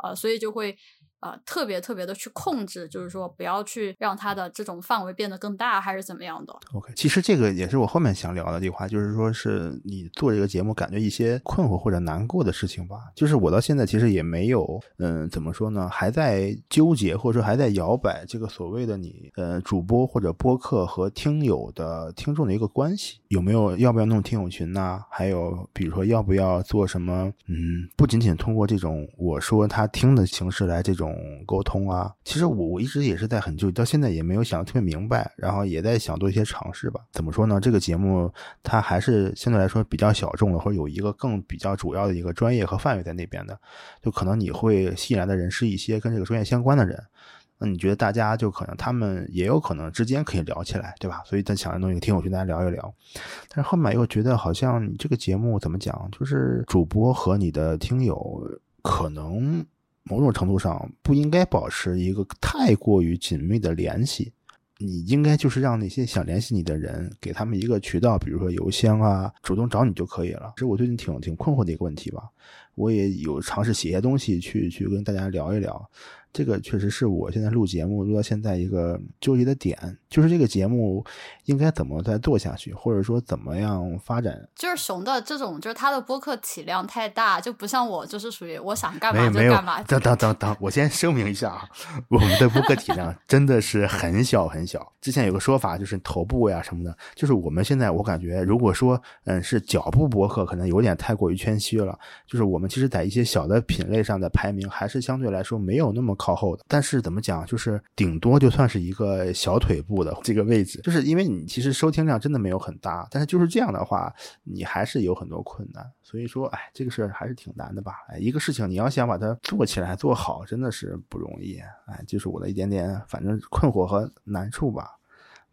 B: 呃，所以就会。啊，特别特别的去控制，就是说不要去让它的这种范围变得更大，还是怎么样的
A: ？OK，其实这个也是我后面想聊的这话，就是说是你做这个节目感觉一些困惑或者难过的事情吧。就是我到现在其实也没有，嗯，怎么说呢，还在纠结或者说还在摇摆这个所谓的你，呃，主播或者播客和听友的听众的一个关系，有没有要不要弄听友群呢？还有比如说要不要做什么？嗯，不仅仅通过这种我说他听的形式来这种。沟通啊，其实我我一直也是在很纠结，到现在也没有想特别明白，然后也在想做一些尝试吧。怎么说呢？这个节目它还是相对来说比较小众的，或者有一个更比较主要的一个专业和范围在那边的，就可能你会吸引来的人是一些跟这个专业相关的人。那你觉得大家就可能他们也有可能之间可以聊起来，对吧？所以在想着弄一个听友群，大家聊一聊。但是后面又觉得好像你这个节目怎么讲，就是主播和你的听友可能。某种程度上不应该保持一个太过于紧密的联系，你应该就是让那些想联系你的人给他们一个渠道，比如说邮箱啊，主动找你就可以了。这是我最近挺挺困惑的一个问题吧，我也有尝试写些东西去去跟大家聊一聊。这个确实是我现在录节目录到现在一个纠结的点，就是这个节目应该怎么再做下去，或者说怎么样发展？
B: 就是熊的这种，就是他的播客体量太大，就不像我，就是属于我想干嘛就干嘛。
A: 等等等等，我先声明一下啊，我们的播客体量 真的是很小很小。之前有个说法就是头部呀什么的，就是我们现在我感觉，如果说嗯是脚部播客，可能有点太过于谦虚了。就是我们其实在一些小的品类上的排名，还是相对来说没有那么。靠后的。但是怎么讲，就是顶多就算是一个小腿部的这个位置，就是因为你其实收听量真的没有很大，但是就是这样的话，你还是有很多困难。所以说，哎，这个事儿还是挺难的吧？哎，一个事情你要想把它做起来做好，真的是不容易。哎，就是我的一点点，反正困惑和难处吧。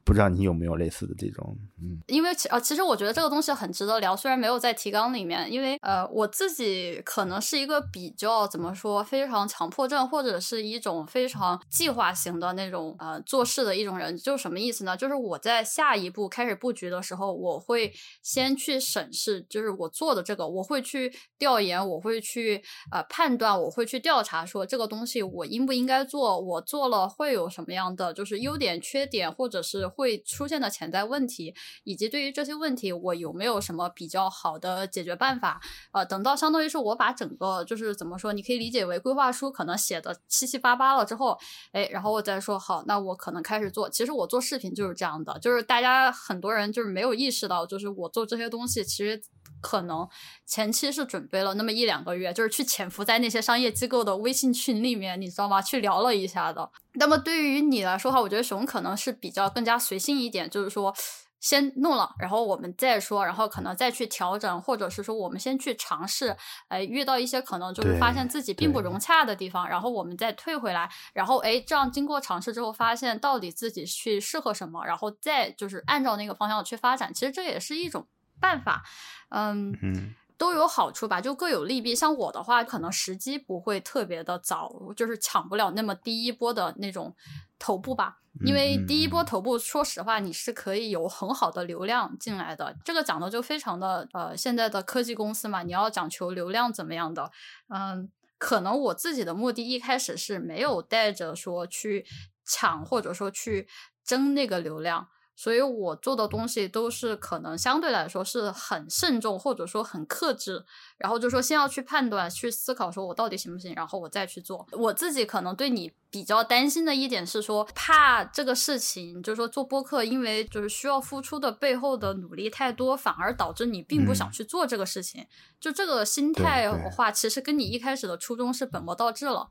A: 不知道你有没有类似的这种，嗯，
B: 因为其呃，其实我觉得这个东西很值得聊，虽然没有在提纲里面，因为呃，我自己可能是一个比较怎么说，非常强迫症或者是一种非常计划型的那种呃做事的一种人，就是什么意思呢？就是我在下一步开始布局的时候，我会先去审视，就是我做的这个，我会去调研，我会去呃判断，我会去调查，说这个东西我应不应该做，我做了会有什么样的就是优点、缺点，或者是。会出现的潜在问题，以及对于这些问题，我有没有什么比较好的解决办法？呃，等到相当于是我把整个就是怎么说，你可以理解为规划书可能写的七七八八了之后，哎，然后我再说好，那我可能开始做。其实我做视频就是这样的，就是大家很多人就是没有意识到，就是我做这些东西其实。可能前期是准备了那么一两个月，就是去潜伏在那些商业机构的微信群里面，你知道吗？去聊了一下的。那么对于你来说的话，我觉得熊可能是比较更加随性一点，就是说先弄了，然后我们再说，然后可能再去调整，或者是说我们先去尝试，哎，遇到一些可能就是发现自己并不融洽的地方，然后我们再退回来，然后哎，这样经过尝试之后，发现到底自己去适合什么，然后再就是按照那个方向去发展。其实这也是一种。办法，嗯，都有好处吧，就各有利弊。像我的话，可能时机不会特别的早，就是抢不了那么第一波的那种头部吧。因为第一波头部，说实话，你是可以有很好的流量进来的。这个讲的就非常的呃，现在的科技公司嘛，你要讲求流量怎么样的？嗯，可能我自己的目的一开始是没有带着说去抢，或者说去争那个流量。所以我做的东西都是可能相对来说是很慎重，或者说很克制，然后就说先要去判断、去思考，说我到底行不行，然后我再去做。我自己可能对你比较担心的一点是说，怕这个事情，就是说做播客，因为就是需要付出的背后的努力太多，反而导致你并不想去做这个事情。就这个心态的话，其实跟你一开始的初衷是本末倒置了。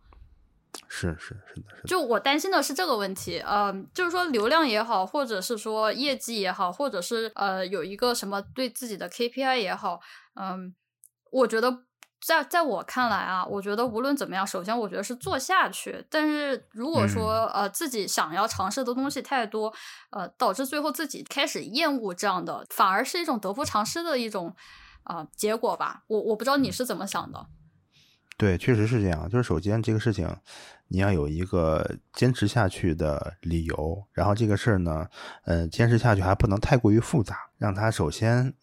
A: 是是是的，是。
B: 就我担心的是这个问题，嗯，就是说流量也好，或者是说业绩也好，或者是呃有一个什么对自己的 KPI 也好，嗯，我觉得在在我看来啊，我觉得无论怎么样，首先我觉得是做下去。但是如果说呃自己想要尝试的东西太多，呃，导致最后自己开始厌恶这样的，反而是一种得不偿失的一种啊结果吧。我我不知道你是怎么想的。
A: 对，确实是这样。就是首先这个事情，你要有一个坚持下去的理由。然后这个事儿呢，呃，坚持下去还不能太过于复杂，让他首先。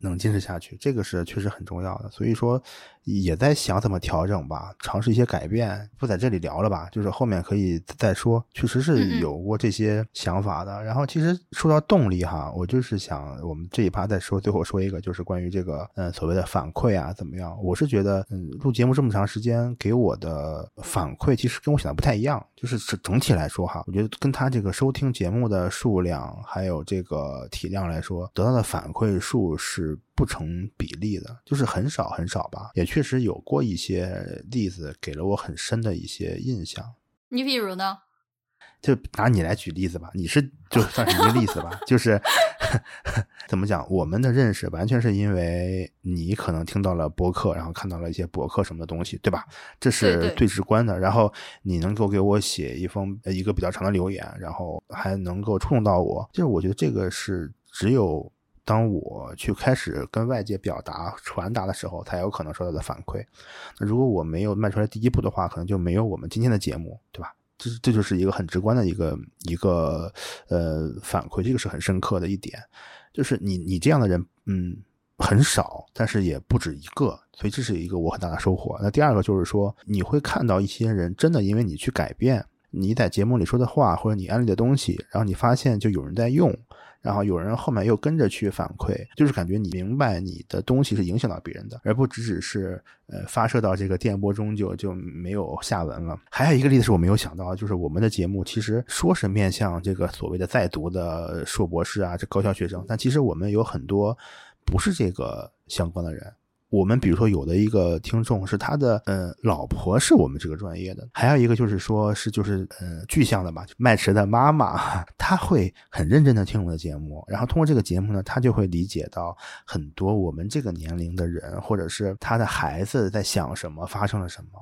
A: 能坚持下去，这个是确实很重要的。所以说，也在想怎么调整吧，尝试一些改变。不在这里聊了吧，就是后面可以再说。确实是有过这些想法的。然后，其实说到动力哈，我就是想，我们这一趴再说，最后说一个，就是关于这个，嗯，所谓的反馈啊，怎么样？我是觉得，嗯，录节目这么长时间，给我的反馈其实跟我想的不太一样。就是整体来说哈，我觉得跟他这个收听节目的数量还有这个体量来说，得到的反馈数是。不成比例的，就是很少很少吧。也确实有过一些例子，给了我很深的一些印象。
B: 你比如呢？
A: 就拿你来举例子吧，你是就算是一个例子吧。就是 怎么讲，我们的认识完全是因为你可能听到了博客，然后看到了一些博客什么的东西，对吧？这是最直观的。然后你能够给我写一封一个比较长的留言，然后还能够触动到我，就是我觉得这个是只有。当我去开始跟外界表达、传达的时候，才有可能收到的反馈。那如果我没有迈出来第一步的话，可能就没有我们今天的节目，对吧？这这就是一个很直观的一个一个呃反馈，这个是很深刻的一点。就是你你这样的人，嗯，很少，但是也不止一个，所以这是一个我很大的收获。那第二个就是说，你会看到一些人真的因为你去改变你在节目里说的话，或者你安利的东西，然后你发现就有人在用。然后有人后面又跟着去反馈，就是感觉你明白你的东西是影响到别人的，而不只只是呃发射到这个电波中就就没有下文了。还有一个例子是我没有想到，就是我们的节目其实说是面向这个所谓的在读的硕博士啊，这高校学生，但其实我们有很多不是这个相关的人。我们比如说有的一个听众是他的呃老婆是我们这个专业的，还有一个就是说是就是呃具象的吧，麦池的妈妈，她会很认真的听我们的节目，然后通过这个节目呢，她就会理解到很多我们这个年龄的人或者是他的孩子在想什么，发生了什么。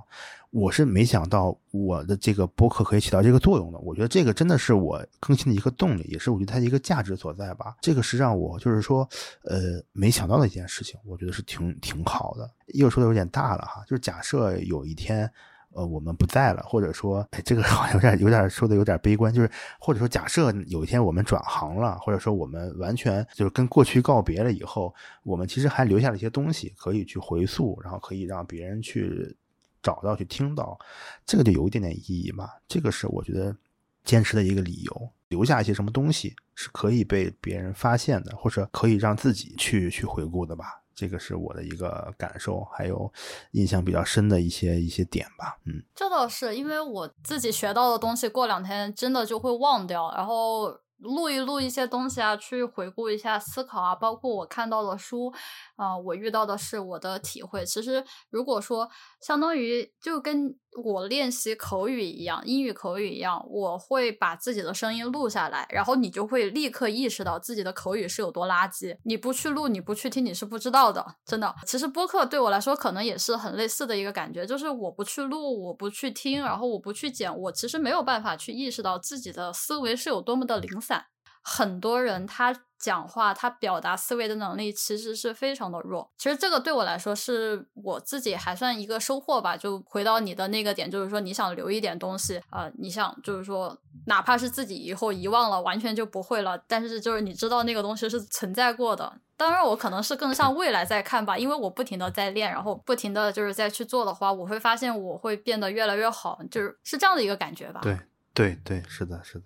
A: 我是没想到我的这个播客可以起到这个作用的，我觉得这个真的是我更新的一个动力，也是我觉得它的一个价值所在吧。这个是让我就是说，呃，没想到的一件事情，我觉得是挺挺好的。又说的有点大了哈，就是假设有一天，呃，我们不在了，或者说，哎，这个好像有点有点说的有点悲观，就是或者说假设有一天我们转行了，或者说我们完全就是跟过去告别了以后，我们其实还留下了一些东西可以去回溯，然后可以让别人去。找到去听到，这个就有一点点意义嘛。这个是我觉得坚持的一个理由。留下一些什么东西是可以被别人发现的，或者可以让自己去去回顾的吧。这个是我的一个感受，还有印象比较深的一些一些点吧。嗯，
B: 这倒是因为我自己学到的东西，过两天真的就会忘掉，然后。录一录一些东西啊，去回顾一下思考啊，包括我看到的书，啊，我遇到的是我的体会。其实如果说相当于就跟我练习口语一样，英语口语一样，我会把自己的声音录下来，然后你就会立刻意识到自己的口语是有多垃圾。你不去录，你不去听，你是不知道的。真的，其实播客对我来说可能也是很类似的一个感觉，就是我不去录，我不去听，然后我不去剪，我其实没有办法去意识到自己的思维是有多么的零散。很多人他讲话，他表达思维的能力其实是非常的弱。其实这个对我来说是我自己还算一个收获吧。就回到你的那个点，就是说你想留一点东西啊，你想就是说，哪怕是自己以后遗忘了，完全就不会了，但是就是你知道那个东西是存在过的。当然，我可能是更向未来在看吧，因为我不停的在练，然后不停的就是在去做的话，我会发现我会变得越来越好，就是是这样的一个感觉吧。
A: 对对对，是的，是的。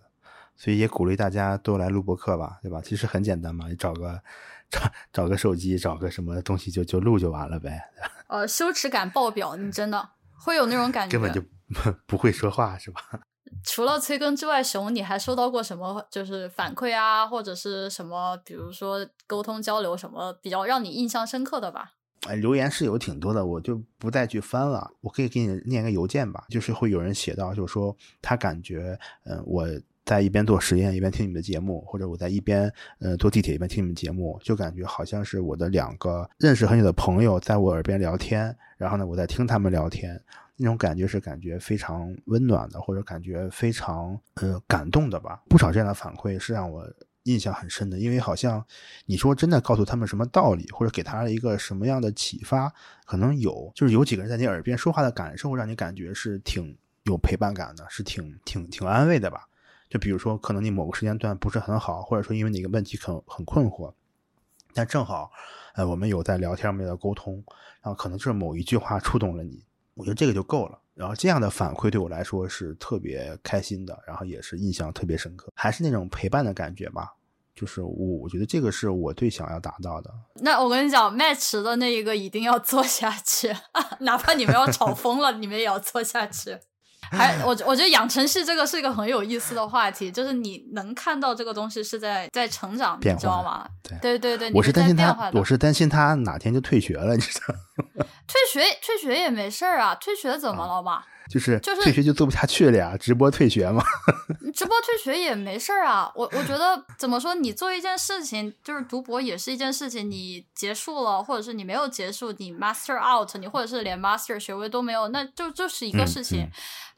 A: 所以也鼓励大家都来录播课吧，对吧？其实很简单嘛，你找个找找个手机，找个什么东西就就录就完了呗。
B: 呃，羞耻感爆表，你真的会有那种感
A: 觉，根本就 不会说话是吧？
B: 除了催更之外，熊，你还收到过什么就是反馈啊，或者是什么，比如说沟通交流什么比较让你印象深刻的吧？
A: 哎，留言是有挺多的，我就不再去翻了。我可以给你念个邮件吧，就是会有人写到，就是说他感觉，嗯，我。在一边做实验一边听你们的节目，或者我在一边呃坐地铁一边听你们节目，就感觉好像是我的两个认识很久的朋友在我耳边聊天，然后呢我在听他们聊天，那种感觉是感觉非常温暖的，或者感觉非常呃感动的吧。不少这样的反馈是让我印象很深的，因为好像你说真的告诉他们什么道理，或者给他一个什么样的启发，可能有，就是有几个人在你耳边说话的感受，让你感觉是挺有陪伴感的，是挺挺挺安慰的吧。就比如说，可能你某个时间段不是很好，或者说因为哪个问题很很困惑，但正好，呃，我们有在聊天，没有沟通，然后可能就是某一句话触动了你，我觉得这个就够了。然后这样的反馈对我来说是特别开心的，然后也是印象特别深刻，还是那种陪伴的感觉吧。就是我，我觉得这个是我最想要达到的。
B: 那我跟你讲，麦池的那一个一定要做下去，哪怕你们要吵 疯了，你们也要做下去。还我我觉得养成系这个是一个很有意思的话题，就是你能看到这个东西是在在成长，你知道吗？对对对，
A: 我是担心他，我是担心他哪天就退学了，你知道？
B: 退学退学也没事儿啊，退学怎么了嘛？
A: 就是
B: 就是
A: 退学就做不下去了呀，直播退学嘛。
B: 直播退学也没事儿啊，我我觉得怎么说，你做一件事情，就是读博也是一件事情，你结束了，或者是你没有结束，你 master out，你或者是连 master 学位都没有，那就就是一个事情。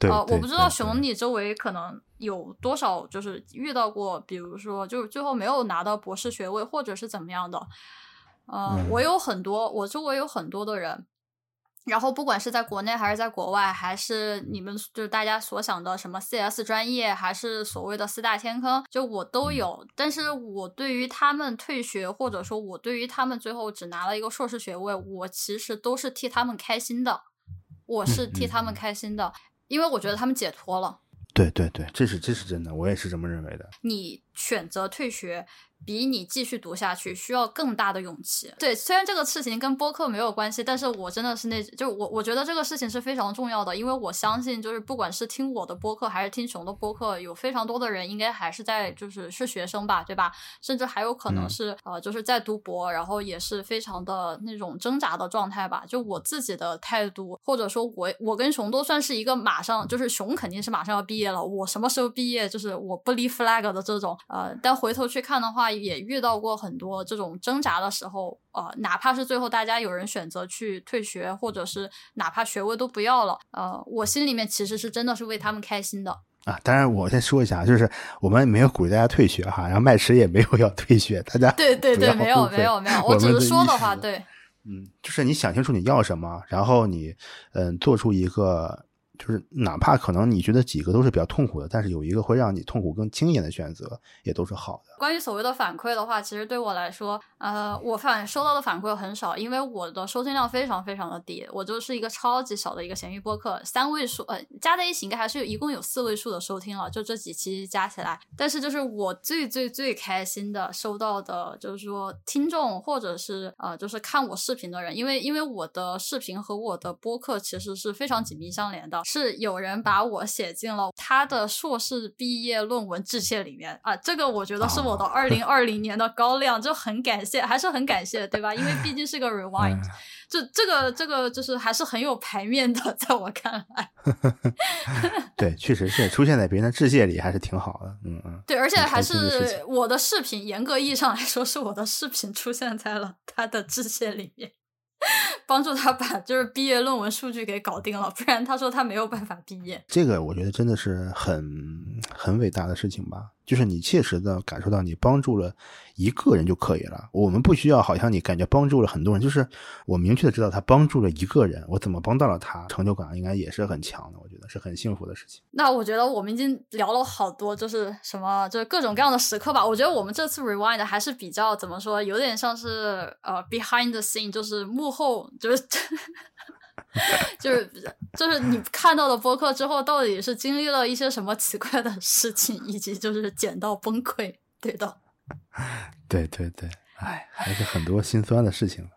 A: 呃，
B: 我不知道熊你周围可能有多少就是遇到过，比如说就是最后没有拿到博士学位，或者是怎么样的。呃，我有很多，我周围有很多的人。然后，不管是在国内还是在国外，还是你们就是大家所想的什么 CS 专业，还是所谓的四大天坑，就我都有。但是我对于他们退学，或者说我对于他们最后只拿了一个硕士学位，我其实都是替他们开心的。我是替他们开心的，因为我觉得他们解脱了。
A: 对对对，这是这是真的，我也是这么认为的。
B: 你。选择退学。比你继续读下去需要更大的勇气。对，虽然这个事情跟播客没有关系，但是我真的是那，就我我觉得这个事情是非常重要的，因为我相信，就是不管是听我的播客还是听熊的播客，有非常多的人应该还是在就是是学生吧，对吧？甚至还有可能是呃，就是在读博，然后也是非常的那种挣扎的状态吧。就我自己的态度，或者说我我跟熊都算是一个马上就是熊肯定是马上要毕业了，我什么时候毕业就是我不立 flag 的这种呃，但回头去看的话。也遇到过很多这种挣扎的时候，呃，哪怕是最后大家有人选择去退学，或者是哪怕学位都不要了，呃，我心里面其实是真的是为他们开心的
A: 啊。当然，我先说一下，就是我们没有鼓励大家退学哈，然后麦驰也没有要退学，大家
B: 对对对，没有没有没有，
A: 我
B: 只是说的话，对，
A: 嗯，就是你想清楚你要什么，然后你嗯做出一个。就是哪怕可能你觉得几个都是比较痛苦的，但是有一个会让你痛苦更轻一点的选择，也都是好的。
B: 关于所谓的反馈的话，其实对我来说，呃，我反收到的反馈很少，因为我的收听量非常非常的低，我就是一个超级小的一个咸鱼播客，三位数，呃，加在一起应该还是一共有四位数的收听了，就这几期加起来。但是就是我最最最开心的收到的，就是说听众或者是呃，就是看我视频的人，因为因为我的视频和我的播客其实是非常紧密相连的。是有人把我写进了他的硕士毕业论文致谢里面啊，这个我觉得是的 二零二零年的高亮，就很感谢，还是很感谢，对吧？因为毕竟是个 rewind，就这个这个就是还是很有牌面的，在我看来。
A: 对，确实是出现在别人的致谢里还是挺好的，嗯嗯。
B: 对，而且还是我的视频，严格意义上来说，是我的视频出现在了他的致谢里面。帮助他把就是毕业论文数据给搞定了，不然他说他没有办法毕业。
A: 这个我觉得真的是很很伟大的事情吧。就是你切实的感受到你帮助了一个人就可以了，我们不需要好像你感觉帮助了很多人，就是我明确的知道他帮助了一个人，我怎么帮到了他，成就感应该也是很强的，我觉得是很幸福的事情。
B: 那我觉得我们已经聊了好多，就是什么就是各种各样的时刻吧。我觉得我们这次 rewind 还是比较怎么说，有点像是呃 behind the scene，就是幕后，就是。就是就是你看到的播客之后，到底是经历了一些什么奇怪的事情，以及就是捡到崩溃，对的。
A: 对对对，哎，还是很多心酸的事情，嗯。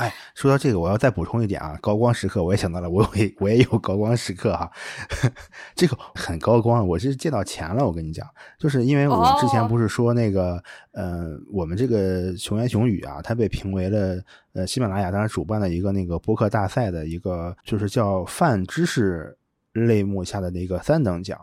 A: 哎，说到这个，我要再补充一点啊，高光时刻，我也想到了，我也我也有高光时刻哈，这个很高光，我是借到钱了，我跟你讲，就是因为我之前不是说那个，呃，我们这个熊言熊语啊，它被评为了呃喜马拉雅当时主办的一个那个播客大赛的一个，就是叫泛知识类目下的那个三等奖，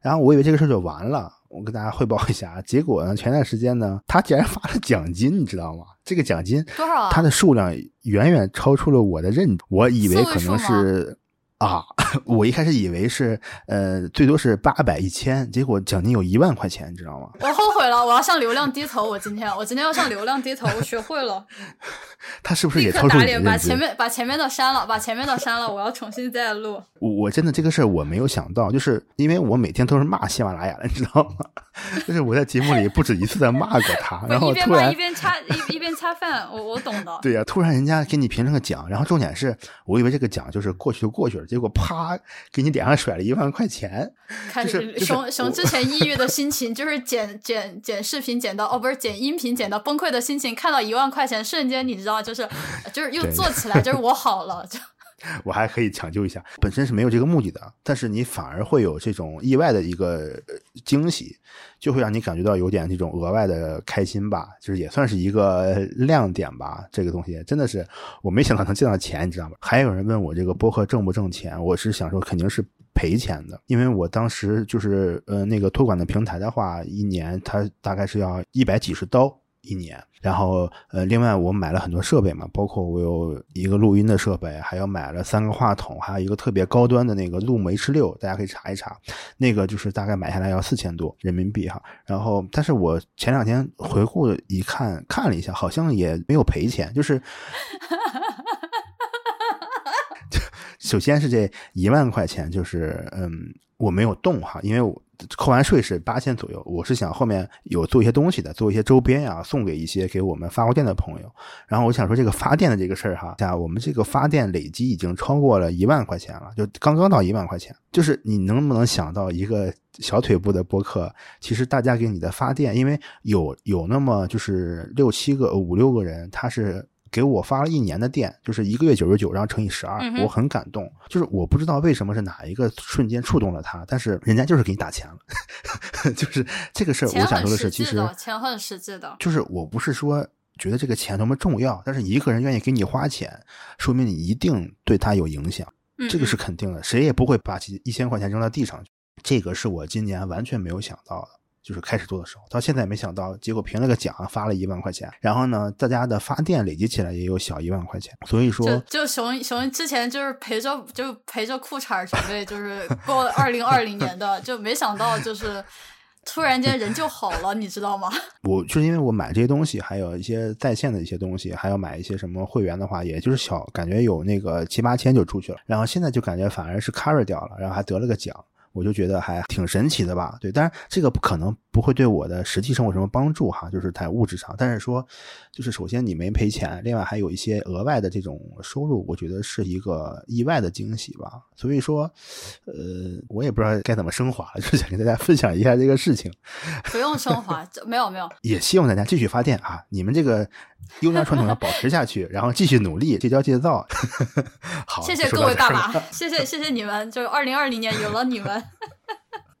A: 然后我以为这个事儿就完了。我跟大家汇报一下啊，结果呢？前段时间呢，他竟然发了奖金，你知道吗？这个奖金
B: 多少？
A: 它的数量远远超出了我的认知，我以为可能是。啊，我一开始以为是呃最多是八百一千，结果奖金有一万块钱，你知道吗？
B: 我后悔了，我要向流量低头。我今天我今天要向流量低头，我学会了。
A: 他是不是也超出你
B: 把前面把前面的删了，把前面的删了，我要重新再录。
A: 我我真的这个事儿我没有想到，就是因为我每天都是骂喜马拉雅的，你知道吗？就是我在节目里不止一次的骂过他，然后突然
B: 一边擦一一边擦饭，我我懂的。
A: 对呀，突然人家给你评了个奖，然后重点是我以为这个奖就是过去就过去了。结果啪，给你脸上甩了一万块钱。
B: 开始熊熊之前抑郁的心情，就是剪剪剪视频剪到哦，不是剪音频剪到崩溃的心情，看到一万块钱，瞬间你知道，就是就是又做起来，就是我好了，就
A: 我还可以抢救一下。本身是没有这个目的的，但是你反而会有这种意外的一个惊喜，就会让你感觉到有点这种额外的开心吧，就是也算是一个亮点吧。这个东西真的是我没想到能见到钱，你知道吗？还有人问我这个播客挣不挣钱，我是想说肯定是。赔钱的，因为我当时就是呃那个托管的平台的话，一年它大概是要一百几十刀一年，然后呃另外我买了很多设备嘛，包括我有一个录音的设备，还有买了三个话筒，还有一个特别高端的那个 Loom H 六，大家可以查一查，那个就是大概买下来要四千多人民币哈。然后但是我前两天回顾一看，看了一下，好像也没有赔钱，就是。首先是这一万块钱，就是嗯，我没有动哈，因为我扣完税是八千左右。我是想后面有做一些东西的，做一些周边呀，送给一些给我们发过电的朋友。然后我想说这个发电的这个事儿哈，像我们这个发电累积已经超过了一万块钱了，就刚刚到一万块钱。就是你能不能想到一个小腿部的播客，其实大家给你的发电，因为有有那么就是六七个五六个人，他是。给我发了一年的电，就是一个月九十九，然后乘以十二，我很感动。就是我不知道为什么是哪一个瞬间触动了他，但是人家就是给你打钱了。就是这个事儿，我想说的是，其实
B: 钱很实际的。
A: 就是我不是说觉得这个钱多么重要，但是一个人愿意给你花钱，说明你一定对他有影响，这个是肯定的。谁也不会把一千块钱扔到地上去。这个是我今年完全没有想到的。就是开始做的时候，到现在没想到，结果评了个奖，发了一万块钱。然后呢，大家的发电累积起来也有小一万块钱。所以说，
B: 就熊熊之前就是陪着就陪着裤衩准备，就是过二零二零年的，就没想到就是突然间人就好了，你知道吗？
A: 我就是因为我买这些东西，还有一些在线的一些东西，还要买一些什么会员的话，也就是小感觉有那个七八千就出去了。然后现在就感觉反而是 cover 掉了，然后还得了个奖。我就觉得还挺神奇的吧，对，当然这个不可能不会对我的实际生活什么帮助哈，就是在物质上，但是说，就是首先你没赔钱，另外还有一些额外的这种收入，我觉得是一个意外的惊喜吧。所以说，呃，我也不知道该怎么升华了，就想跟大家分享一下这个事情。
B: 不用升华，没有没有。
A: 也希望大家继续发电啊，你们这个优良传统要保持下去，然后继续努力，戒骄戒躁。好，
B: 谢谢各位爸爸，谢谢谢谢你们，就是二零二零年有了你们。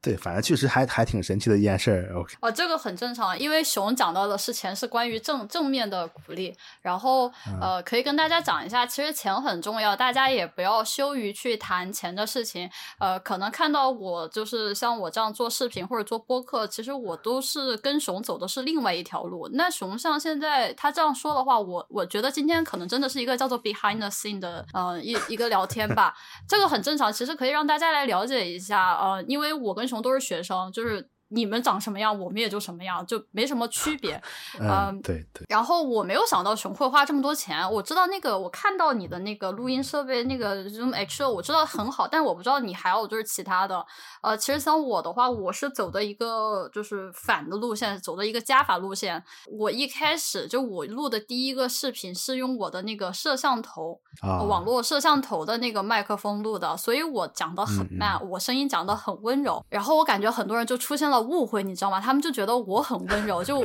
A: 对，反正确实还还挺神奇的一件事儿。OK，
B: 哦，这个很正常，因为熊讲到的是钱是关于正正面的鼓励，然后呃，可以跟大家讲一下，其实钱很重要，大家也不要羞于去谈钱的事情。呃，可能看到我就是像我这样做视频或者做播客，其实我都是跟熊走的是另外一条路。那熊像现在他这样说的话，我我觉得今天可能真的是一个叫做 behind the scene 的呃一一个聊天吧，这个很正常，其实可以让大家来了解一下呃，因为我跟都是学生，就是。你们长什么样，我们也就什么样，就没什么区别。
A: 嗯，对对。
B: 然后我没有想到熊会花这么多钱。我知道那个，我看到你的那个录音设备，那个 Zoom H，我知道很好，但我不知道你还有就是其他的。呃，其实像我的话，我是走的一个就是反的路线，走的一个加法路线。我一开始就我录的第一个视频是用我的那个摄像头，网络摄像头的那个麦克风录的，所以我讲的很慢，我声音讲的很温柔。然后我感觉很多人就出现了。误会，你知道吗？他们就觉得我很温柔，就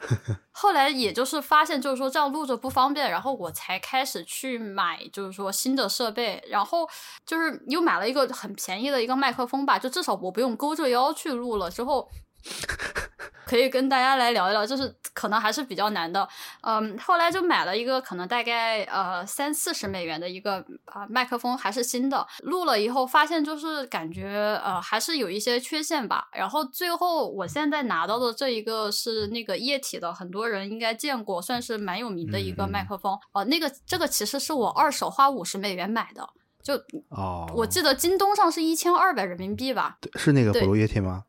B: 后来也就是发现，就是说这样录着不方便，然后我才开始去买，就是说新的设备，然后就是又买了一个很便宜的一个麦克风吧，就至少我不用勾着腰去录了。之后。可以跟大家来聊一聊，就是可能还是比较难的。嗯，后来就买了一个可能大概呃三四十美元的一个啊麦克风，还是新的。录了以后发现就是感觉呃还是有一些缺陷吧。然后最后我现在拿到的这一个是那个液体的，很多人应该见过，算是蛮有名的一个麦克风。哦，那个这个其实是我二手花五十美元买的，就
A: 哦，
B: 我记得京东上是一千二百人民币吧？
A: 对，是那个普罗液体吗？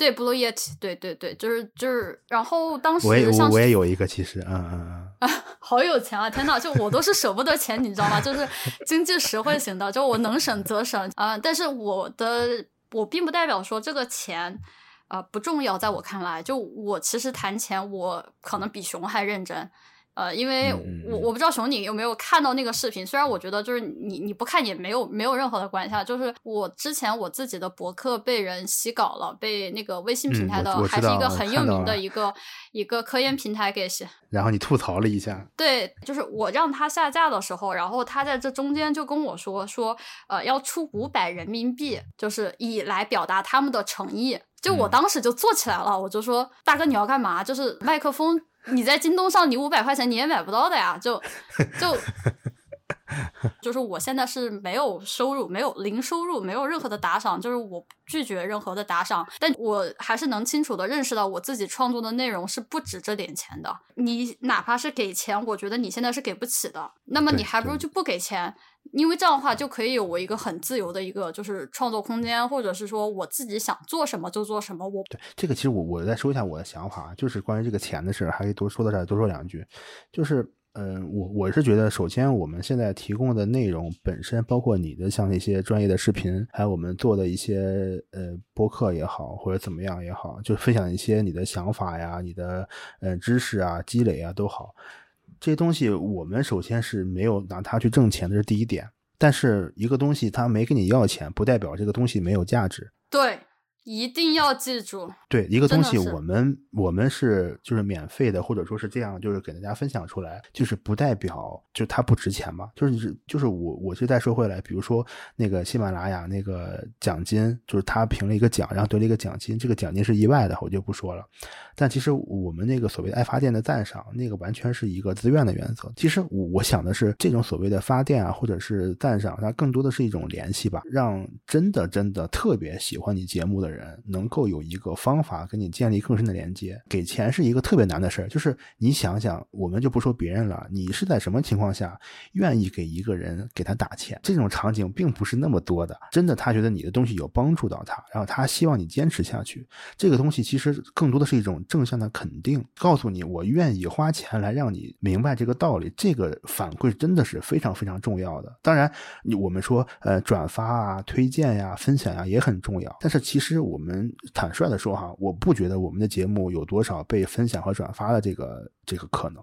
B: 对，Blue Yeti，对对对，就是就是，然后当时
A: 我也我也有一个，其实，嗯嗯
B: 嗯，好有钱啊！天呐，就我都是舍不得钱，你知道吗？就是经济实惠型的，就我能省则省啊。但是我的我并不代表说这个钱啊不重要，在我看来，就我其实谈钱，我可能比熊还认真。呃，因为我我不知道熊你有没有看到那个视频，虽然我觉得就是你你不看也没有没有任何的关系啊，就是我之前我自己的博客被人洗稿了，被那个微信平台的还是一个很有名的一个一个科研平台给洗，
A: 然后你吐槽了一下，
B: 对，就是我让他下架的时候，然后他在这中间就跟我说说，呃，要出五百人民币，就是以来表达他们的诚意，就我当时就坐起来了，我就说大哥你要干嘛？就是麦克风。你在京东上，你五百块钱你也买不到的呀，就就 就是我现在是没有收入，没有零收入，没有任何的打赏，就是我拒绝任何的打赏，但我还是能清楚的认识到我自己创作的内容是不止这点钱的。你哪怕是给钱，我觉得你现在是给不起的，那么你还不如就不给钱。因为这样的话，就可以有我一个很自由的一个就是创作空间，或者是说我自己想做什么就做什么。我
A: 对这个其实我我再说一下我的想法，就是关于这个钱的事儿，还可以多说到这儿多说两句。就是嗯，我我是觉得，首先我们现在提供的内容本身，包括你的像那些专业的视频，还有我们做的一些呃播客也好，或者怎么样也好，就分享一些你的想法呀、你的呃知识啊、积累啊都好，这些东西我们首先是没有拿它去挣钱，这是第一点。但是一个东西它没跟你要钱，不代表这个东西没有价值。
B: 对。一定要记住，
A: 对一个东西，我们我们是就是免费的，或者说是这样，就是给大家分享出来，就是不代表就它不值钱嘛。就是就是我我是再说回来，比如说那个喜马拉雅那个奖金，就是他评了一个奖，然后得了一个奖金，这个奖金是意外的，我就不说了。但其实我们那个所谓的爱发电的赞赏，那个完全是一个自愿的原则。其实我我想的是，这种所谓的发电啊，或者是赞赏，它更多的是一种联系吧，让真的真的特别喜欢你节目的。人能够有一个方法跟你建立更深的连接，给钱是一个特别难的事儿。就是你想想，我们就不说别人了，你是在什么情况下愿意给一个人给他打钱？这种场景并不是那么多的。真的，他觉得你的东西有帮助到他，然后他希望你坚持下去。这个东西其实更多的是一种正向的肯定，告诉你我愿意花钱来让你明白这个道理。这个反馈真的是非常非常重要的。当然，我们说呃转发啊、推荐呀、分享呀也很重要，但是其实。我们坦率的说哈，我不觉得我们的节目有多少被分享和转发的这个这个可能。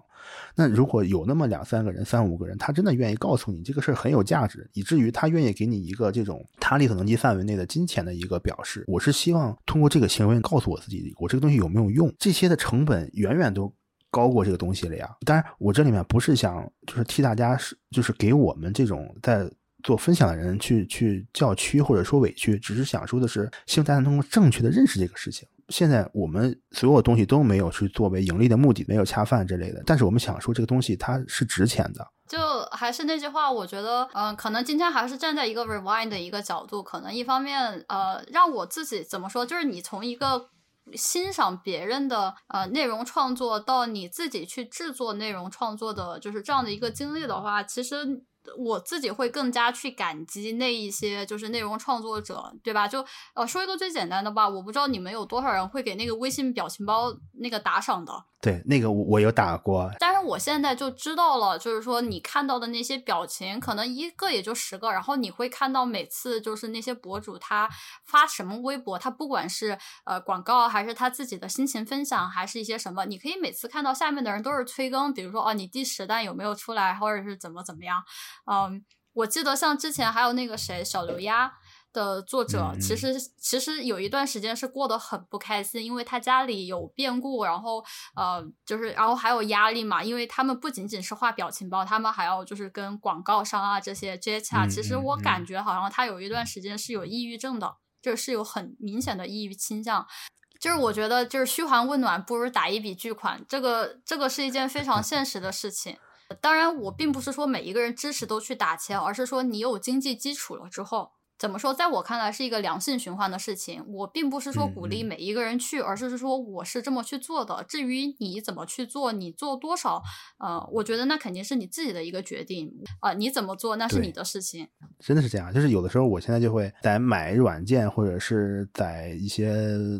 A: 那如果有那么两三个人、三五个人，他真的愿意告诉你这个事儿很有价值，以至于他愿意给你一个这种他力所能及范围内的金钱的一个表示，我是希望通过这个行为告诉我自己，我这个东西有没有用？这些的成本远远都高过这个东西了呀。当然，我这里面不是想就是替大家是就是给我们这种在。做分享的人去去叫屈或者说委屈，只是想说的是，希望大家能够正确的认识这个事情。现在我们所有东西都没有去作为盈利的目的，没有恰饭之类的。但是我们想说，这个东西它是值钱的。
B: 就还是那句话，我觉得，嗯，可能今天还是站在一个 rewind 的一个角度，可能一方面，呃，让我自己怎么说，就是你从一个欣赏别人的呃内容创作到你自己去制作内容创作的，就是这样的一个经历的话，其实。我自己会更加去感激那一些就是内容创作者，对吧？就呃说一个最简单的吧，我不知道你们有多少人会给那个微信表情包那个打赏的。
A: 对，那个我我有打过，
B: 但是我现在就知道了，就是说你看到的那些表情，可能一个也就十个，然后你会看到每次就是那些博主他发什么微博，他不管是呃广告还是他自己的心情分享，还是一些什么，你可以每次看到下面的人都是催更，比如说哦你第十弹有没有出来，或者是怎么怎么样，嗯，我记得像之前还有那个谁小刘丫。的作者其实其实有一段时间是过得很不开心，因为他家里有变故，然后呃就是然后还有压力嘛，因为他们不仅仅是画表情包，他们还要就是跟广告商啊这些接洽。其实我感觉好像他有一段时间是有抑郁症的，就是有很明显的抑郁倾向。就是我觉得就是嘘寒问暖不如打一笔巨款，这个这个是一件非常现实的事情。当然，我并不是说每一个人支持都去打钱，而是说你有经济基础了之后。怎么说，在我看来是一个良性循环的事情。我并不是说鼓励每一个人去，而是说我是这么去做的。至于你怎么去做，你做多少，呃，我觉得那肯定是你自己的一个决定啊。你怎么做那是你的事情。
A: 真的是这样，就是有的时候，我现在就会在买软件或者是在一些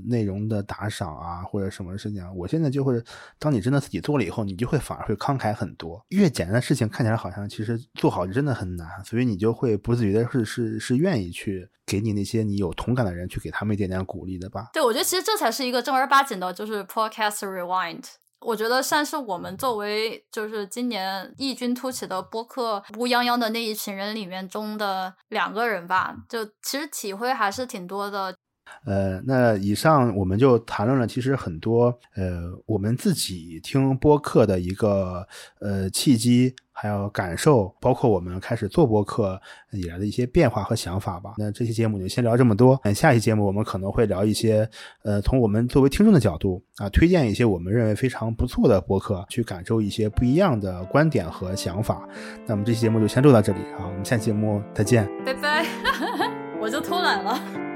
A: 内容的打赏啊，或者什么事情，我现在就会，当你真的自己做了以后，你就会反而会慷慨很多。越简单的事情看起来好像其实做好真的很难，所以你就会不自觉的是是是愿意。去给你那些你有同感的人，去给他们一点点鼓励的吧。
B: 对，我觉得其实这才是一个正儿八经的，就是 Podcast Rewind。我觉得算是我们作为就是今年异军突起的播客乌泱泱的那一群人里面中的两个人吧。就其实体会还是挺多的。
A: 呃，那以上我们就谈论了，其实很多呃，我们自己听播客的一个呃契机，还有感受，包括我们开始做播客以来的一些变化和想法吧。那这期节目就先聊这么多，下期节目我们可能会聊一些呃，从我们作为听众的角度啊，推荐一些我们认为非常不错的播客，去感受一些不一样的观点和想法。那么这期节目就先录到这里啊，我们下期节目再见，
B: 拜拜，我就偷懒了。